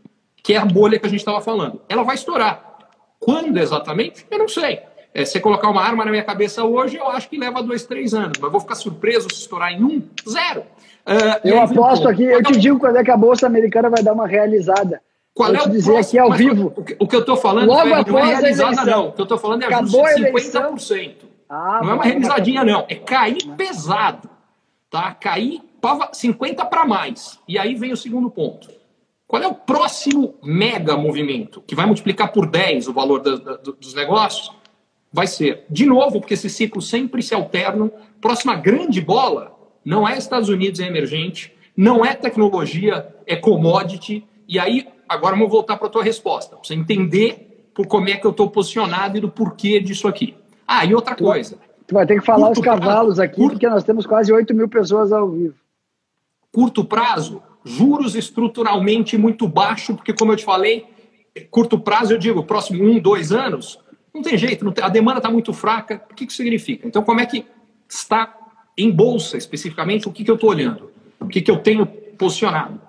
que é a bolha que a gente estava falando. Ela vai estourar. Quando exatamente? Eu não sei. É, se colocar uma arma na minha cabeça hoje, eu acho que leva dois, três anos. Mas vou ficar surpreso se estourar em um, zero. Uh, eu aposto aqui, eu te digo quando é que a Bolsa Americana vai dar uma realizada. Qual Vou é o dizer próximo, aqui ao vivo. O que, eu estou falando Logo é, não é realizada, não. O que eu estou falando é Acabou ajuste de 50%. Ah, não é uma realizadinha, não. É cair pesado. Tá? Cair 50 para mais. E aí vem o segundo ponto. Qual é o próximo mega movimento que vai multiplicar por 10 o valor da, da, dos negócios? Vai ser, de novo, porque esses ciclos sempre se alternam. Próxima grande bola não é Estados Unidos, é emergente, não é tecnologia, é commodity. E aí, agora vamos voltar para a tua resposta. Para você entender por como é que eu estou posicionado e do porquê disso aqui. Ah, e outra coisa. Tu vai ter que falar os cavalos aqui, curto, porque nós temos quase 8 mil pessoas ao vivo curto prazo, juros estruturalmente muito baixo, porque, como eu te falei, curto prazo, eu digo, próximo um, dois anos, não tem jeito, não tem, a demanda está muito fraca. O que isso significa? Então, como é que está em bolsa, especificamente, o que, que eu estou olhando? O que, que eu tenho posicionado?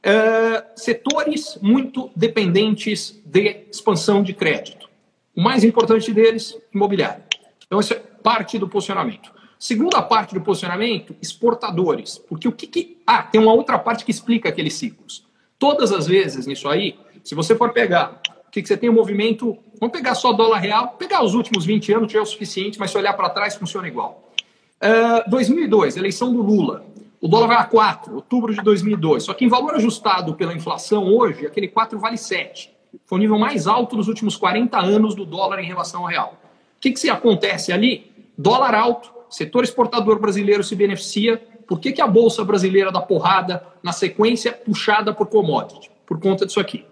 Uh, setores muito dependentes de expansão de crédito. O mais importante deles, imobiliário. Então, isso é parte do posicionamento. Segunda parte do posicionamento, exportadores. Porque o que, que. Ah, tem uma outra parte que explica aqueles ciclos. Todas as vezes nisso aí, se você for pegar, o que, que você tem um movimento. Vamos pegar só dólar real, pegar os últimos 20 anos já é o suficiente, mas se olhar para trás funciona igual. Uh, 2002, eleição do Lula. O dólar vai a 4, outubro de 2002. Só que em valor ajustado pela inflação hoje, aquele 4 vale 7. Foi o nível mais alto dos últimos 40 anos do dólar em relação ao real. O que, que se acontece ali? Dólar alto, setor exportador brasileiro se beneficia. Por que, que a Bolsa brasileira dá porrada na sequência puxada por commodity? Por conta disso aqui.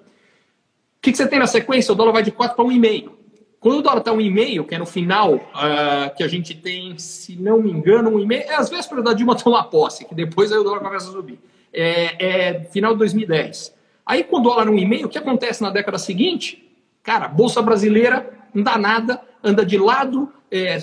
O que, que você tem na sequência? O dólar vai de 4 para 1,5. Quando o dólar está 1,5, que é no final, uh, que a gente tem, se não me engano, 1,5, é as vésperas da Dilma tomar posse, que depois aí o dólar começa a subir. É, é final de 2010. Aí com o dólar 1,5, o que acontece na década seguinte? Cara, a Bolsa brasileira não dá nada, anda de lado, é,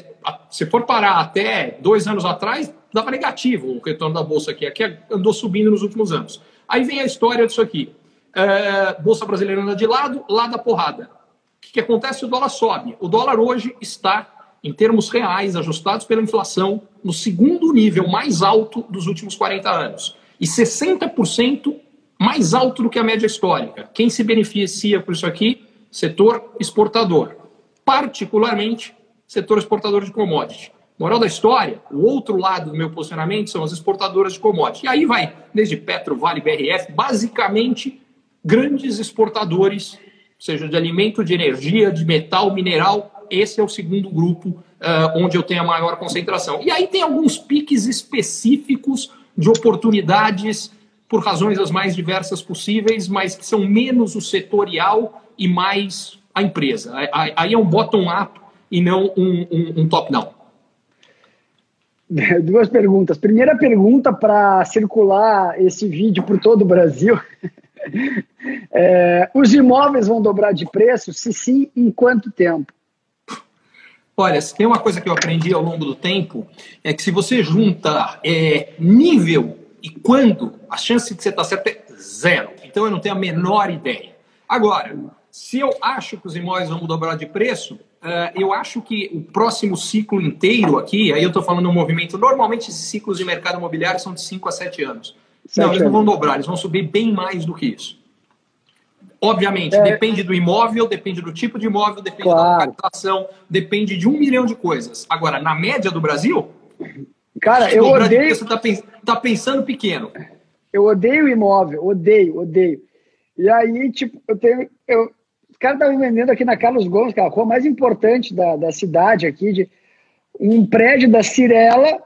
se for parar até dois anos atrás, dava negativo o retorno da bolsa aqui. Aqui andou subindo nos últimos anos. Aí vem a história disso aqui. É, bolsa brasileira anda de lado, lá da porrada. O que, que acontece? O dólar sobe. O dólar hoje está, em termos reais, ajustados pela inflação, no segundo nível mais alto dos últimos 40 anos. E 60% mais alto do que a média histórica. Quem se beneficia por isso aqui? Setor exportador. Particularmente, setor exportador de commodity. Moral da história, o outro lado do meu posicionamento são as exportadoras de commodity. E aí vai desde Petro, Vale, BRF, basicamente grandes exportadores, seja de alimento, de energia, de metal, mineral. Esse é o segundo grupo uh, onde eu tenho a maior concentração. E aí tem alguns piques específicos de oportunidades por razões as mais diversas possíveis, mas que são menos o setorial e mais a empresa. Aí é um bottom-up e não um, um, um top-down. Duas perguntas. Primeira pergunta para circular esse vídeo por todo o Brasil. É, os imóveis vão dobrar de preço? Se sim, em quanto tempo? Olha, se tem uma coisa que eu aprendi ao longo do tempo, é que se você junta é, nível e quando, a chance de você estar certo é zero. Então eu não tenho a menor ideia. Agora, se eu acho que os imóveis vão dobrar de preço, uh, eu acho que o próximo ciclo inteiro aqui, aí eu estou falando um movimento, normalmente esses ciclos de mercado imobiliário são de 5 a 7 anos. Não, eles não vão dobrar, eles vão subir bem mais do que isso. Obviamente, é. depende do imóvel, depende do tipo de imóvel, depende claro. da localização, depende de um milhão de coisas. Agora, na média do Brasil, cara, eu odeio. Você está tá pensando pequeno. Eu odeio imóvel, odeio, odeio. E aí, tipo, eu tenho. Eu, os caras estavam vendendo aqui na Carlos Gomes, que é a rua mais importante da, da cidade aqui, de um prédio da Cirela,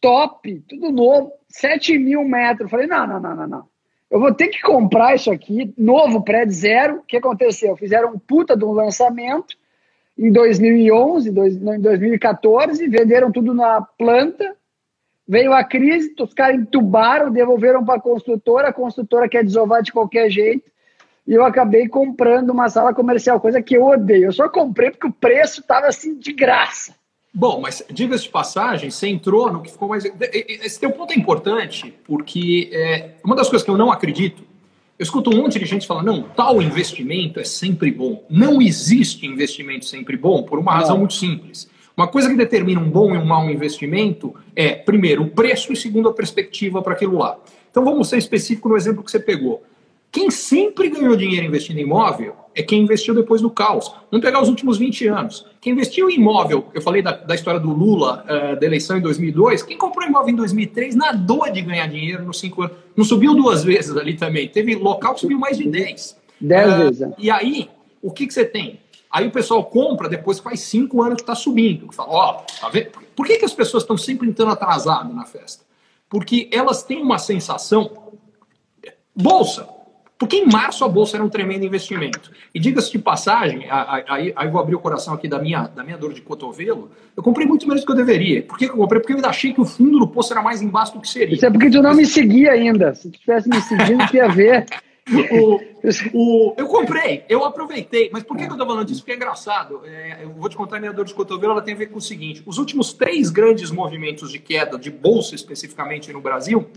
top, tudo novo, 7 mil metros. Falei, não, não, não, não, não. Eu vou ter que comprar isso aqui, novo prédio zero. O que aconteceu? Fizeram um puta de um lançamento em 2011, dois, em 2014, venderam tudo na planta. Veio a crise, os caras entubaram, devolveram para a construtora, a construtora quer desovar de qualquer jeito e eu acabei comprando uma sala comercial, coisa que eu odeio. Eu só comprei porque o preço estava assim de graça. Bom, mas diga-se de passagem, você entrou no que ficou mais. Esse teu ponto é importante, porque é uma das coisas que eu não acredito. Eu escuto um monte de gente falando, não, tal investimento é sempre bom. Não existe investimento sempre bom por uma razão não. muito simples. Uma coisa que determina um bom e um mau investimento é, primeiro, o preço e, segundo, a perspectiva para aquilo lá. Então vamos ser específico no exemplo que você pegou. Quem sempre ganhou dinheiro investindo em imóvel é quem investiu depois do caos. Vamos pegar os últimos 20 anos. Investiu em imóvel, eu falei da, da história do Lula, uh, da eleição em 2002, quem comprou imóvel em 2003 nadou de ganhar dinheiro nos cinco anos. Não subiu duas vezes ali também. Teve local que subiu mais de 10. 10 uh, vezes. É. E aí, o que, que você tem? Aí o pessoal compra depois que faz cinco anos que está subindo. Fala, ó, oh, tá vendo? Por que, que as pessoas estão sempre entrando atrasado na festa? Porque elas têm uma sensação. Bolsa, porque em março a bolsa era um tremendo investimento. E diga-se de passagem, aí, aí vou abrir o coração aqui da minha, da minha dor de cotovelo, eu comprei muito menos do que eu deveria. Por que eu comprei? Porque eu achei que o fundo do poço era mais embaixo do que seria. Isso é porque tu não me seguia ainda. Se tu tivesse me seguindo, tu ia ver. O, o, eu comprei, eu aproveitei, mas por que, eu estou falando disso? Porque é engraçado. É, eu vou te contar a minha dor de cotovelo, ela tem a ver com o seguinte: os últimos três grandes movimentos de queda de bolsa, especificamente no Brasil,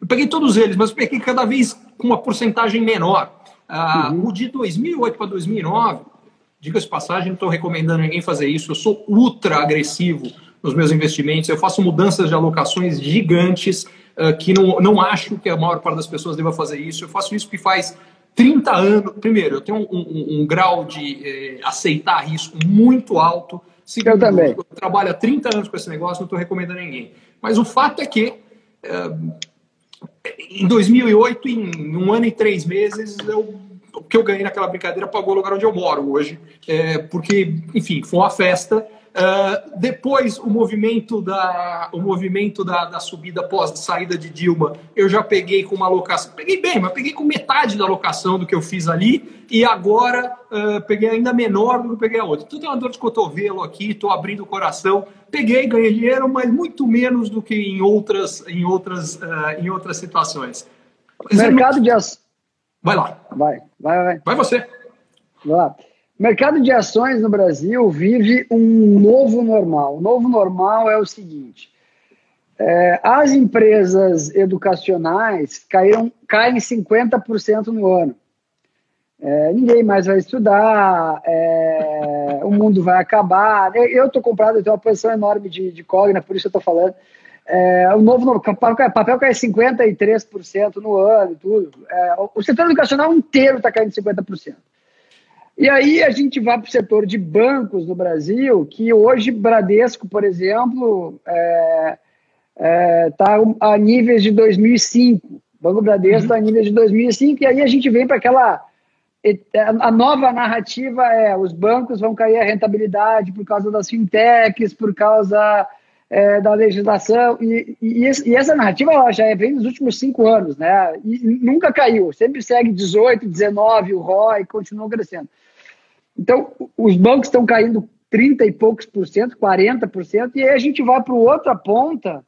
eu peguei todos eles, mas peguei cada vez com uma porcentagem menor. Ah, uhum. O de 2008 para 2009, diga-se passagem, não estou recomendando ninguém fazer isso. Eu sou ultra agressivo nos meus investimentos. Eu faço mudanças de alocações gigantes uh, que não, não acho que a maior parte das pessoas deva fazer isso. Eu faço isso que faz 30 anos. Primeiro, eu tenho um, um, um grau de eh, aceitar risco muito alto. Segundo, eu também. Eu trabalho há 30 anos com esse negócio, não estou recomendando a ninguém. Mas o fato é que. Uh, em 2008, em um ano e três meses, eu, o que eu ganhei naquela brincadeira pagou o lugar onde eu moro hoje. É, porque, enfim, foi uma festa. Uh, depois, o movimento da, o movimento da, da subida após a saída de Dilma, eu já peguei com uma alocação. Peguei bem, mas peguei com metade da alocação do que eu fiz ali. E agora uh, peguei ainda menor do que peguei a outra. Então, tem uma dor de cotovelo aqui, estou abrindo o coração. Peguei, ganhei dinheiro, mas muito menos do que em outras, em outras, uh, em outras situações. Mercado de ações. Vai lá. Vai, vai, vai. Vai você. Vai lá. O mercado de ações no Brasil vive um novo normal. O novo normal é o seguinte: é, as empresas educacionais caíram, caem 50% no ano. É, ninguém mais vai estudar, é, o mundo vai acabar. Eu estou comprado, eu tenho uma posição enorme de, de Cogna, por isso eu estou falando. É, o novo papel, cai 53% no ano e tudo. É, o setor educacional inteiro está caindo 50%. E aí a gente vai para o setor de bancos no Brasil, que hoje Bradesco, por exemplo, está é, é, tá a níveis de 2005. Banco Bradesco está uhum. a níveis de 2005, e aí a gente vem para aquela a nova narrativa é os bancos vão cair a rentabilidade por causa das fintechs, por causa é, da legislação, e, e, e, essa narrativa ela já vem nos últimos cinco anos, né? E nunca caiu, sempre segue 18, 19, o ROI continua crescendo. Então, os bancos estão caindo 30 e poucos por cento, 40 por cento, e aí a gente vai para outra ponta,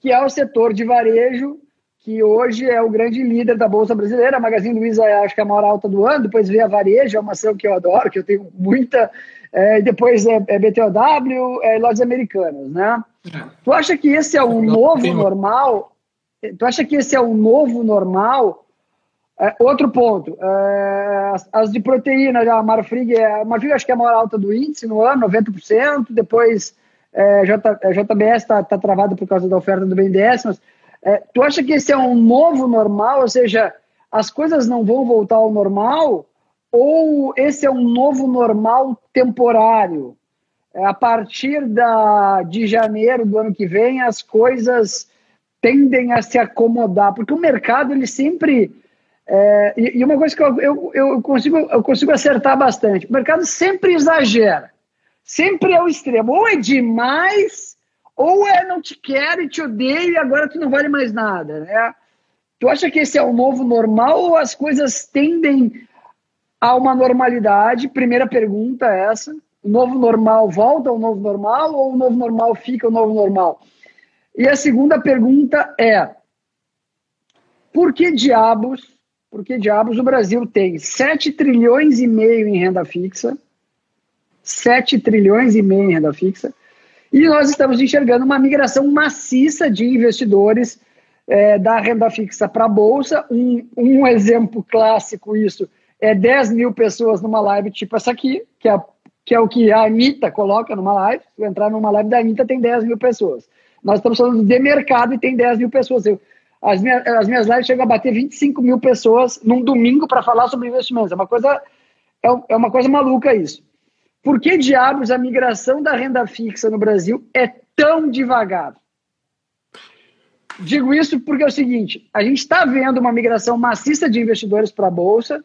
que é o setor de varejo, que hoje é o grande líder da Bolsa Brasileira. A Magazine Luiza é, acho que é a maior alta do ano, depois vem a Varejo, é uma ação que eu adoro, que eu tenho muita, é, depois é, é BTOW, é Lojas Americanas, né? É. Tu acha que esse é um novo normal? Tu acha que esse é um novo normal? É, outro ponto, é, as, as, de proteína, a Marfrig, é, a Marfrig acho que é a maior alta do índice no ano, 90%, depois é, J, JBS está tá travado por causa da oferta do BNDES, mas é, tu acha que esse é um novo normal, ou seja, as coisas não vão voltar ao normal, ou esse é um novo normal temporário? É, a partir da, de janeiro do ano que vem, as coisas tendem a se acomodar, porque o mercado ele sempre é, e, e, uma coisa que eu, eu, eu, consigo, eu consigo acertar bastante: o mercado sempre exagera, sempre é o extremo, ou é demais ou é não te quero e te odeio e agora tu não vale mais nada, né? Tu acha que esse é o novo normal ou as coisas tendem a uma normalidade? Primeira pergunta é essa. O novo normal volta ao novo normal ou o novo normal fica o novo normal? E a segunda pergunta é: por que diabos, por que diabos o Brasil tem 7 trilhões e meio em renda fixa? 7 trilhões e meio em renda fixa e nós estamos enxergando uma migração maciça de investidores é, da renda fixa para a Bolsa. Um, um exemplo clássico isso é 10 mil pessoas numa live tipo essa aqui, que é, que é o que a Anitta coloca numa live. Se entrar numa live da Anitta, tem 10 mil pessoas. Nós estamos falando de mercado e tem 10 mil pessoas. Eu, as, minhas, as minhas lives chegam a bater 25 mil pessoas num domingo para falar sobre investimentos. É uma coisa, é, é uma coisa maluca isso. Por que diabos a migração da renda fixa no Brasil é tão devagar? Digo isso porque é o seguinte: a gente está vendo uma migração maciça de investidores para a Bolsa,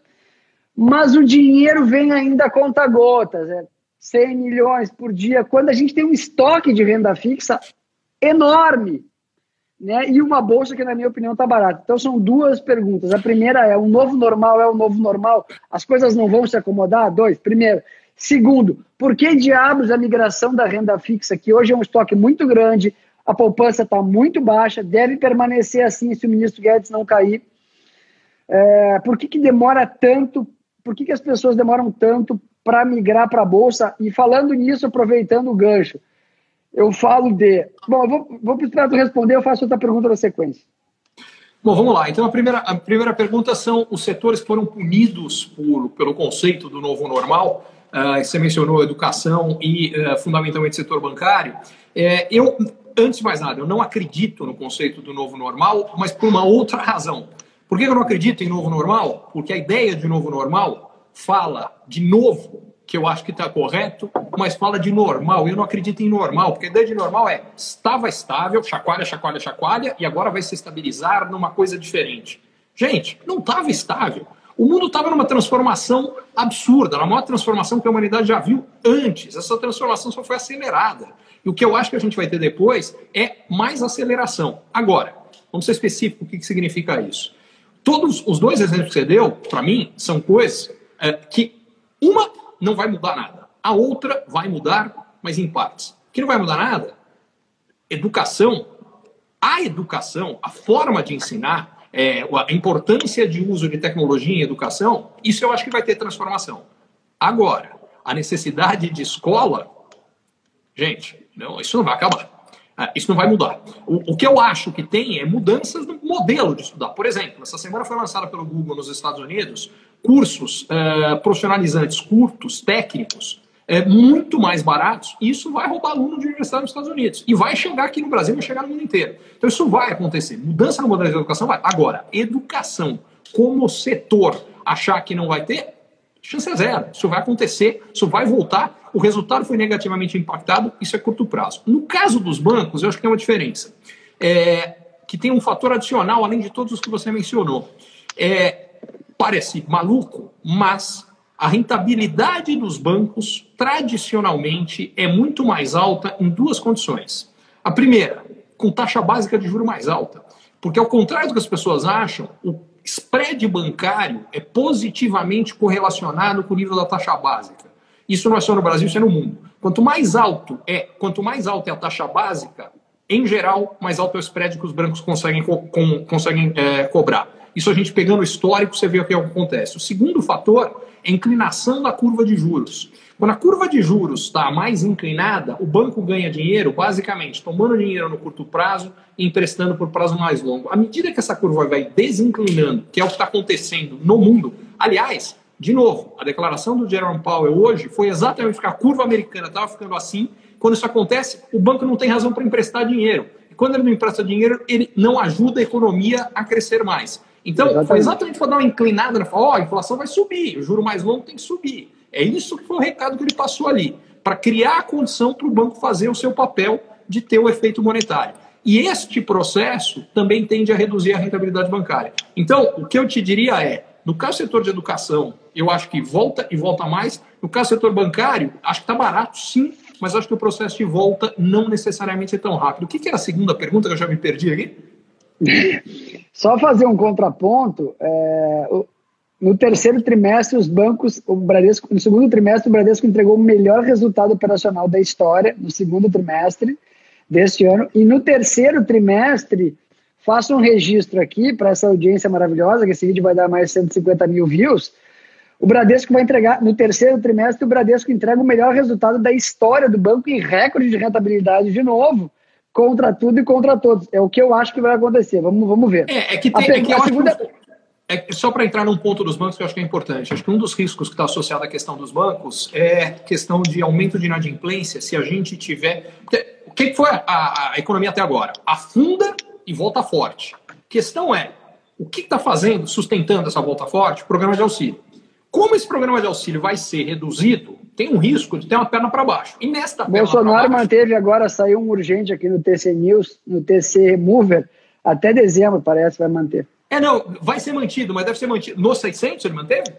mas o dinheiro vem ainda a conta-gotas, é 100 milhões por dia, quando a gente tem um estoque de renda fixa enorme. Né? E uma bolsa que, na minha opinião, está barata. Então, são duas perguntas. A primeira é: o novo normal é o novo normal? As coisas não vão se acomodar? Dois. Primeiro, Segundo, por que diabos a migração da renda fixa, que hoje é um estoque muito grande, a poupança está muito baixa, deve permanecer assim se o ministro Guedes não cair? É, por que, que demora tanto? Por que, que as pessoas demoram tanto para migrar para a Bolsa? E falando nisso, aproveitando o gancho, eu falo de. Bom, eu vou, para tu responder, eu faço outra pergunta na sequência. Bom, vamos lá. Então, a primeira, a primeira pergunta são: os setores foram punidos por, pelo conceito do novo normal? uh, você mencionou educação e uh, fundamentalmente setor bancário. É, eu, antes de mais nada, eu não acredito no conceito do novo normal, mas por uma outra razão. Por que eu não acredito em novo normal? Porque a ideia de novo normal fala de novo, que eu acho que está correto, mas fala de normal. Eu não acredito em normal, porque a ideia de normal é estava estável, chacoalha, chacoalha, chacoalha, e agora vai se estabilizar numa coisa diferente. Gente, não estava estável. O mundo estava numa transformação absurda, na maior transformação que a humanidade já viu antes. Essa transformação só foi acelerada. E o que eu acho que a gente vai ter depois é mais aceleração. Agora, vamos ser específicos o que, que significa isso. Todos os dois exemplos que você deu, para mim, são coisas é, que uma não vai mudar nada, a outra vai mudar, mas em partes. O que não vai mudar nada? Educação. A educação, a forma de ensinar, é, a importância de uso de tecnologia em educação, isso eu acho que vai ter transformação. Agora, a necessidade de escola, gente, não, isso não vai acabar. Ah, isso não vai mudar. O, o, que eu acho que tem é mudanças no modelo de estudar. Por exemplo, essa semana foi lançada pelo Google nos Estados Unidos cursos uh, profissionalizantes curtos, técnicos, é, muito mais baratos. Isso vai roubar aluno de universidade nos Estados Unidos. E vai chegar aqui no Brasil, vai chegar no mundo inteiro. Então isso vai acontecer. Mudança no modelo de educação vai. Agora, educação como setor achar que não vai ter, chance é zero. Isso vai acontecer, isso vai voltar. O resultado foi negativamente impactado, isso é curto prazo. No caso dos bancos, eu acho que tem uma diferença. É, que tem um fator adicional, além de todos os que você mencionou. É, parece maluco, mas a rentabilidade dos bancos, tradicionalmente, é muito mais alta em duas condições. A primeira, com taxa básica de juro mais alta. Porque, ao contrário do que as pessoas acham, o spread bancário é positivamente correlacionado com o nível da taxa básica. Isso não é só no Brasil, isso é no mundo. Quanto mais alto é, quanto mais alta é a taxa básica, em geral, mais alto é o spread que os bancos conseguem, com, conseguem é, cobrar. Isso a gente pegando o histórico, você vê o que acontece. O segundo fator é a inclinação da curva de juros. Quando a curva de juros está mais inclinada, o banco ganha dinheiro basicamente tomando dinheiro no curto prazo e emprestando por prazo mais longo. À medida que essa curva vai desinclinando, que é o que está acontecendo no mundo, aliás, de novo, a declaração do Jerome Powell hoje foi exatamente que a curva americana estava ficando assim. Quando isso acontece, o banco não tem razão para emprestar dinheiro. E quando ele não empresta dinheiro, ele não ajuda a economia a crescer mais. Então, exatamente. foi exatamente para dar uma inclinada, né? Falar, ó, oh, a inflação vai subir, o juro mais longo tem que subir. É isso que foi o recado que ele passou ali, para criar a condição para o banco fazer o seu papel de ter o efeito monetário. E este processo também tende a reduzir a rentabilidade bancária. Então, o que eu te diria é, no caso do setor de educação, eu acho que volta e volta mais. No caso do setor bancário, acho que está barato, sim, mas acho que o processo de volta não necessariamente é tão rápido. O que, que era a segunda pergunta que eu já me perdi aqui? Só fazer um contraponto. É, no terceiro trimestre, os bancos, o Bradesco, no segundo trimestre, o Bradesco entregou o melhor resultado operacional da história no segundo trimestre deste ano. E no terceiro trimestre, faço um registro aqui para essa audiência maravilhosa, que esse vídeo vai dar mais de 150 mil views. O Bradesco vai entregar, no terceiro trimestre, o Bradesco entrega o melhor resultado da história do banco em recorde de rentabilidade de novo contra tudo e contra todos. É o que eu acho que vai acontecer. Vamos, vamos ver. É, é que tem, a, é que a segunda... É, só para entrar num ponto dos bancos que eu acho que é importante. Acho que um dos riscos que está associado à questão dos bancos é questão de aumento de inadimplência se a gente tiver. O que foi a, a, a economia até agora? Afunda e volta forte. A questão é, o que está fazendo, sustentando essa volta forte? O programa de auxílio. Como esse programa de auxílio vai ser reduzido, tem um risco de ter uma perna para baixo. E nesta Bolsonaro baixo, manteve agora, saiu um urgente aqui no TC News, no TC Mover, até dezembro, parece, vai manter. É, não, vai ser mantido, mas deve ser mantido. No 600 ele manteve?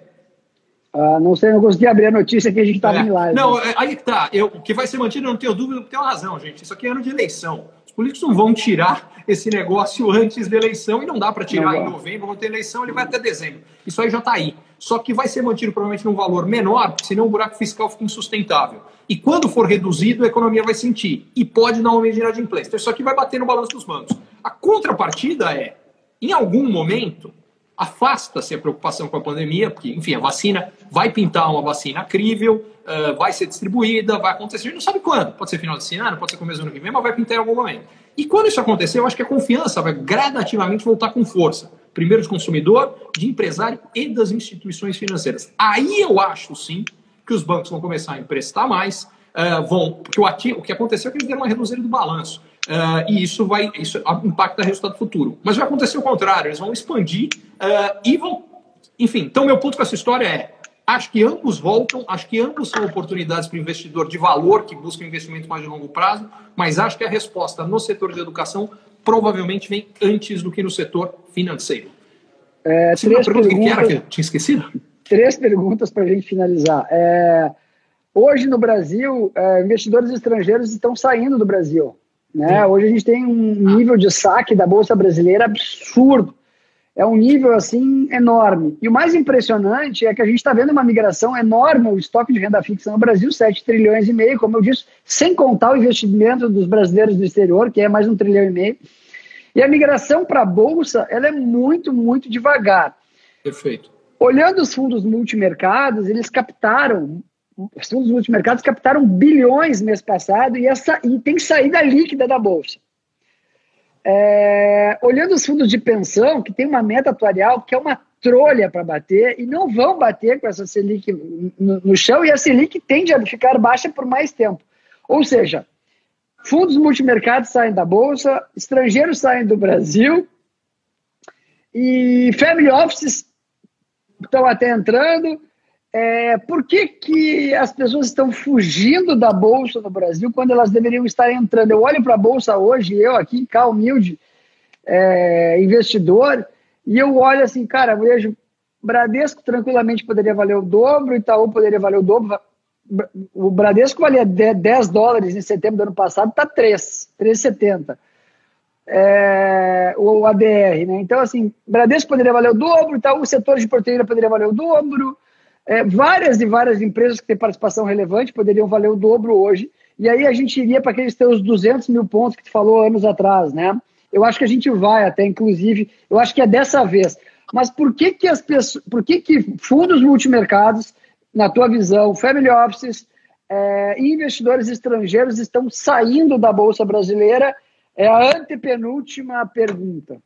Ah, não sei, não consegui abrir a notícia que a gente estava é. em live. Não, é, aí que tá. Eu, que vai ser mantido, eu não tenho dúvida, tem uma razão, gente. Isso aqui é ano de eleição. Os políticos não vão tirar esse negócio antes da eleição e não dá para tirar não em novembro, vão ter eleição, ele vai até dezembro. Isso aí já está aí. Só que vai ser mantido provavelmente num valor menor, senão o buraco fiscal fica insustentável. E quando for reduzido, a economia vai sentir. E pode dar uma medida de implência. Então isso aqui vai bater no balanço dos bancos. A contrapartida é, em algum momento, afasta-se a preocupação com a pandemia, porque, enfim, a vacina vai pintar uma vacina crível, uh, vai ser distribuída, vai acontecer, a gente não sabe quando. Pode ser final desse ano, pode ser começo do ano que vem, mas vai pintar em algum momento. E quando isso acontecer, eu acho que a confiança vai gradativamente voltar com força. Primeiro do consumidor, de empresário e das instituições financeiras. Aí eu acho, sim, que os bancos vão começar a emprestar mais, uh, vão, porque o, ativo, o que aconteceu é que eles deram uma reduzida do balanço. Uh, e isso vai isso impacta o resultado futuro. Mas vai acontecer o contrário, eles vão expandir uh, e vão. Enfim, então meu ponto com essa história é: acho que ambos voltam, acho que ambos são oportunidades para o investidor de valor que busca um investimento mais de longo prazo, mas acho que a resposta no setor de educação provavelmente vem antes do que no setor financeiro. É, três pergunta que era que eu tinha esquecido? Três perguntas para a gente finalizar. É, hoje no Brasil, é, investidores estrangeiros estão saindo do Brasil. Né? Hoje a gente tem um nível de saque da Bolsa Brasileira absurdo. É um nível assim enorme. E o mais impressionante é que a gente está vendo uma migração enorme, o estoque de renda fixa no Brasil, 7 trilhões e meio, como eu disse, sem contar o investimento dos brasileiros do exterior, que é mais um trilhão e meio. E a migração para a Bolsa ela é muito, muito devagar. Perfeito. Olhando os fundos multimercados, eles captaram os fundos multimercados captaram bilhões mês passado e, essa, e tem saída líquida da Bolsa. É, olhando os fundos de pensão, que tem uma meta atuarial que é uma trolha para bater, e não vão bater com essa Selic no, no chão, e a Selic tende a ficar baixa por mais tempo. Ou seja, fundos multimercados saem da Bolsa, estrangeiros saem do Brasil, e family offices estão até entrando, é, por que, que as pessoas estão fugindo da Bolsa no Brasil quando elas deveriam estar entrando? Eu olho para a Bolsa hoje, eu aqui, cá humilde, é, investidor, e eu olho assim, cara, vejo Bradesco tranquilamente poderia valer o dobro, Itaú poderia valer o dobro. O Bradesco valia 10 dólares em setembro do ano passado, está 3, 3,70. É, o ADR, né? Então, assim, Bradesco poderia valer o dobro, Itaú, setor de proteína poderia valer o dobro, é, várias e várias empresas que têm participação relevante poderiam valer o dobro hoje. E aí a gente iria para aqueles teus 200 mil pontos que tu falou anos atrás, né? Eu acho que a gente vai até, inclusive, eu acho que é dessa vez. Mas por que que as pessoas, por que que fundos multimercados, na tua visão, family offices é, investidores estrangeiros estão saindo da Bolsa Brasileira? É a antepenúltima pergunta.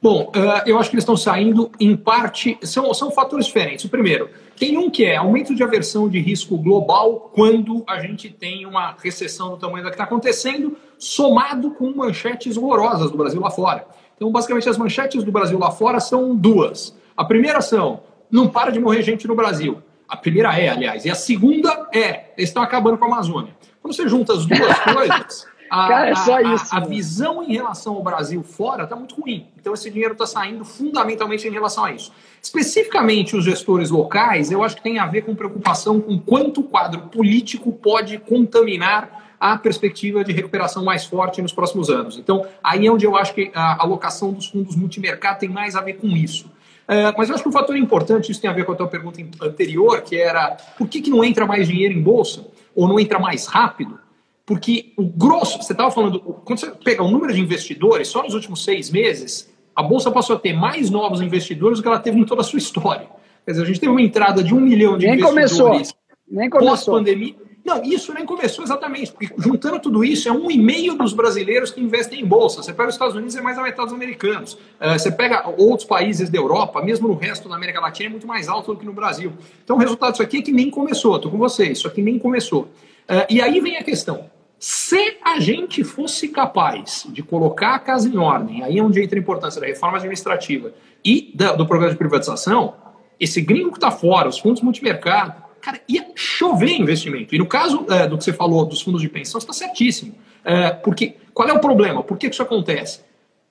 Bom, uh, eu acho que eles estão saindo em parte. São, são fatores diferentes. O primeiro, tem um que é aumento de aversão de risco global quando a gente tem uma recessão do tamanho da que está acontecendo, somado com manchetes horrorosas do Brasil lá fora. Então, basicamente, as manchetes do Brasil lá fora são duas. A primeira são: não para de morrer gente no Brasil. A primeira é, aliás. E a segunda é: eles estão acabando com a Amazônia. Quando você junta as duas coisas a, Cara, é só isso, a, a visão em relação ao Brasil fora está muito ruim. Então esse dinheiro está saindo fundamentalmente em relação a isso. Especificamente os gestores locais, eu acho que tem a ver com preocupação com quanto o quadro político pode contaminar a perspectiva de recuperação mais forte nos próximos anos. Então, aí é onde eu acho que a alocação dos fundos multimercado tem mais a ver com isso. É, mas eu acho que um fator importante, isso tem a ver com a tua pergunta anterior, que era por que, que não entra mais dinheiro em bolsa? Ou não entra mais rápido? Porque o grosso, você estava falando, quando você pega o número de investidores, só nos últimos seis meses, a Bolsa passou a ter mais novos investidores do que ela teve em toda a sua história. Quer dizer, a gente teve uma entrada de um milhão de nem investidores começou. Nem começou. pós-pandemia. Não, isso nem começou exatamente, porque juntando tudo isso, é um e meio dos brasileiros que investem em bolsa. Você pega os Estados Unidos, é mais da metade dos americanos. Uh, você pega outros países da Europa, mesmo no resto da América Latina, é muito mais alto do que no Brasil. Então, o resultado disso aqui é que nem começou. Estou com vocês, isso aqui nem começou. Uh, e aí vem a questão. Se a gente fosse capaz de colocar a casa em ordem, aí é onde entra a importância da reforma administrativa e da, do programa de privatização, esse gringo que está fora, os fundos multimercado, cara, ia chover investimento. E no caso é, do que você falou dos fundos de pensão, está certíssimo. É, porque qual é o problema? Por que isso acontece?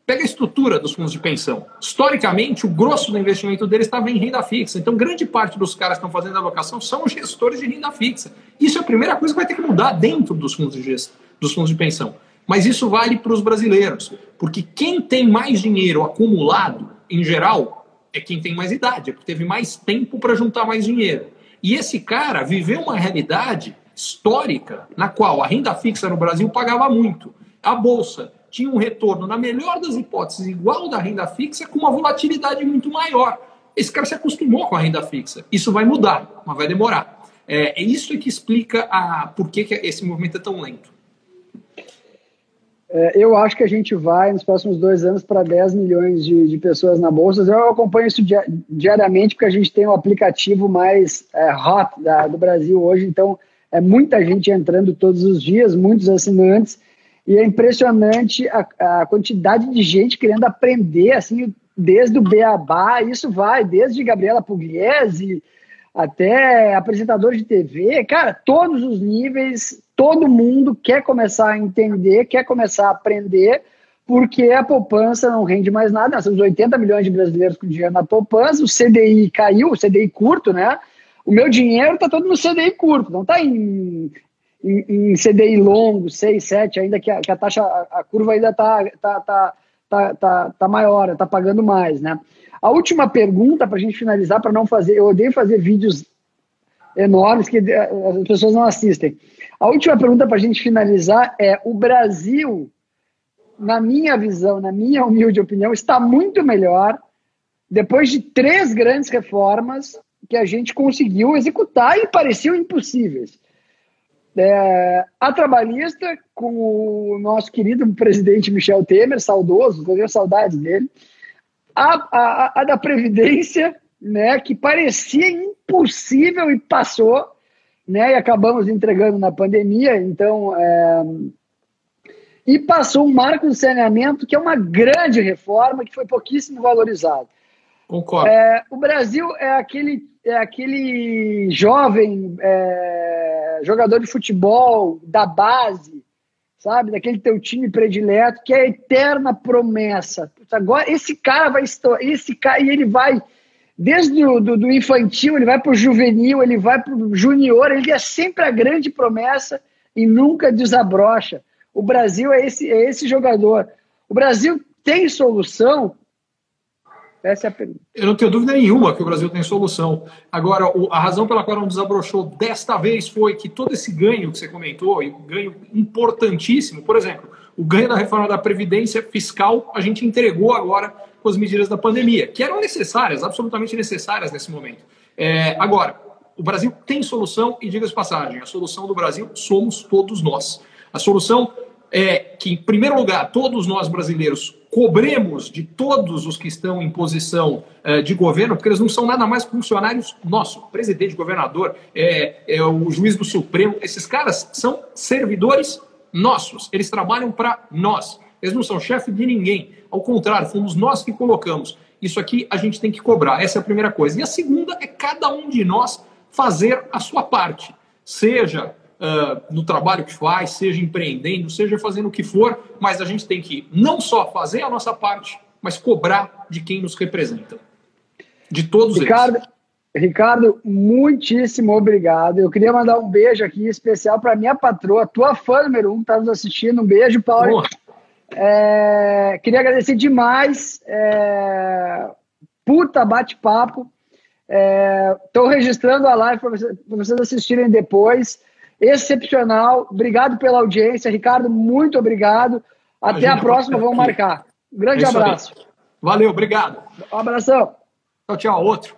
Pega a estrutura dos fundos de pensão. Historicamente, o grosso do investimento deles estava em renda fixa. Então, grande parte dos caras que estão fazendo alocação são gestores de renda fixa. Isso é a primeira coisa que vai ter que mudar dentro dos fundos de, gest... dos fundos de pensão. Mas isso vale para os brasileiros, porque quem tem mais dinheiro acumulado, em geral, é quem tem mais idade, é porque teve mais tempo para juntar mais dinheiro. E esse cara viveu uma realidade histórica na qual a renda fixa no Brasil pagava muito. A bolsa tinha um retorno, na melhor das hipóteses, igual da renda fixa, com uma volatilidade muito maior. Esse cara se acostumou com a renda fixa. Isso vai mudar, mas vai demorar. É, é isso que explica a, por que, que esse movimento é tão lento. É, eu acho que a gente vai, nos próximos dois anos, para 10 milhões de, de, pessoas na Bolsa. Eu acompanho isso diariamente, porque a gente tem o um aplicativo mais é, hot da, do Brasil hoje. Então, é muita gente entrando todos os dias, muitos assinantes. E é impressionante a, a quantidade de gente querendo aprender, assim, desde o Beabá, isso vai, desde Gabriela Pugliese até apresentador de TV, cara, todos os níveis, todo mundo quer começar a entender, quer começar a aprender, porque a poupança não rende mais nada. Nós temos 80 milhões de brasileiros com dinheiro na poupança, o CDI caiu, o CDI curto, né? O meu dinheiro está todo no CDI curto, não está em em, em CDI longo, 6, 7, ainda que a, que a taxa, a, a, curva ainda está tá, tá, tá, tá, tá maior, está pagando mais, né? A última pergunta para a gente finalizar, para não fazer, eu odeio fazer vídeos enormes que eh, as pessoas não assistem. A última pergunta para a gente finalizar é: o Brasil, na minha visão, na minha humilde opinião, está muito melhor depois de três grandes reformas que a gente conseguiu executar e pareciam impossíveis. É, a trabalhista, com o nosso querido presidente Michel Temer, saudoso, tenho saudades dele. A, a, a, da Previdência, né, que parecia impossível e passou, né, e acabamos entregando na pandemia. Então, é, e passou um marco do saneamento, que é uma grande reforma, que foi pouquíssimo valorizado. Concordo. É, o Brasil é aquele, é aquele jovem é, jogador de futebol da base, sabe? Daquele teu time predileto, que é a eterna promessa. Agora, esse cara vai esse cara, e ele vai, desde o do, do infantil, ele vai para o juvenil, ele vai para o junior, ele é sempre a grande promessa e nunca desabrocha. O Brasil é esse, é esse jogador. O Brasil tem solução? Essa é a pergunta. Eu não tenho dúvida nenhuma que o Brasil tem solução. Agora, a razão pela qual não desabrochou desta vez foi que todo esse ganho que você comentou, e ganho importantíssimo, por exemplo, o ganho da reforma da Previdência Fiscal, a gente entregou agora com as medidas da pandemia, que eram necessárias, absolutamente necessárias nesse momento. É, agora, o Brasil tem solução, e diga-se passagem, a solução do Brasil somos todos nós. A solução é que, em primeiro lugar, todos nós brasileiros cobremos de todos os que estão em posição uh, de governo, porque eles não são nada mais funcionários nossos, presidente, governador, é, é o juiz do Supremo, esses caras são servidores nossos, eles trabalham para nós, eles não são chefe de ninguém, ao contrário, fomos nós que colocamos. Isso aqui a gente tem que cobrar, essa é a primeira coisa. E a segunda é cada um de nós fazer a sua parte, seja uh, no trabalho que faz, seja empreendendo, seja fazendo o que for, mas a gente tem que não só fazer a nossa parte, mas cobrar de quem nos representa. De todos Ricardo, eles. Ricardo, muitíssimo obrigado. Eu queria mandar um beijo aqui especial para minha patroa, tua fã número um, que está nos assistindo. Um beijo, Paulo. É, queria agradecer demais. É, puta bate-papo. Estou é, registrando a live para vocês, vocês assistirem depois excepcional. Obrigado pela audiência, Ricardo. Muito obrigado. Até Imagina, a próxima, vamos marcar. Um grande é abraço. Aí. Valeu, obrigado. Um abração. Tchau, tchau. Outro.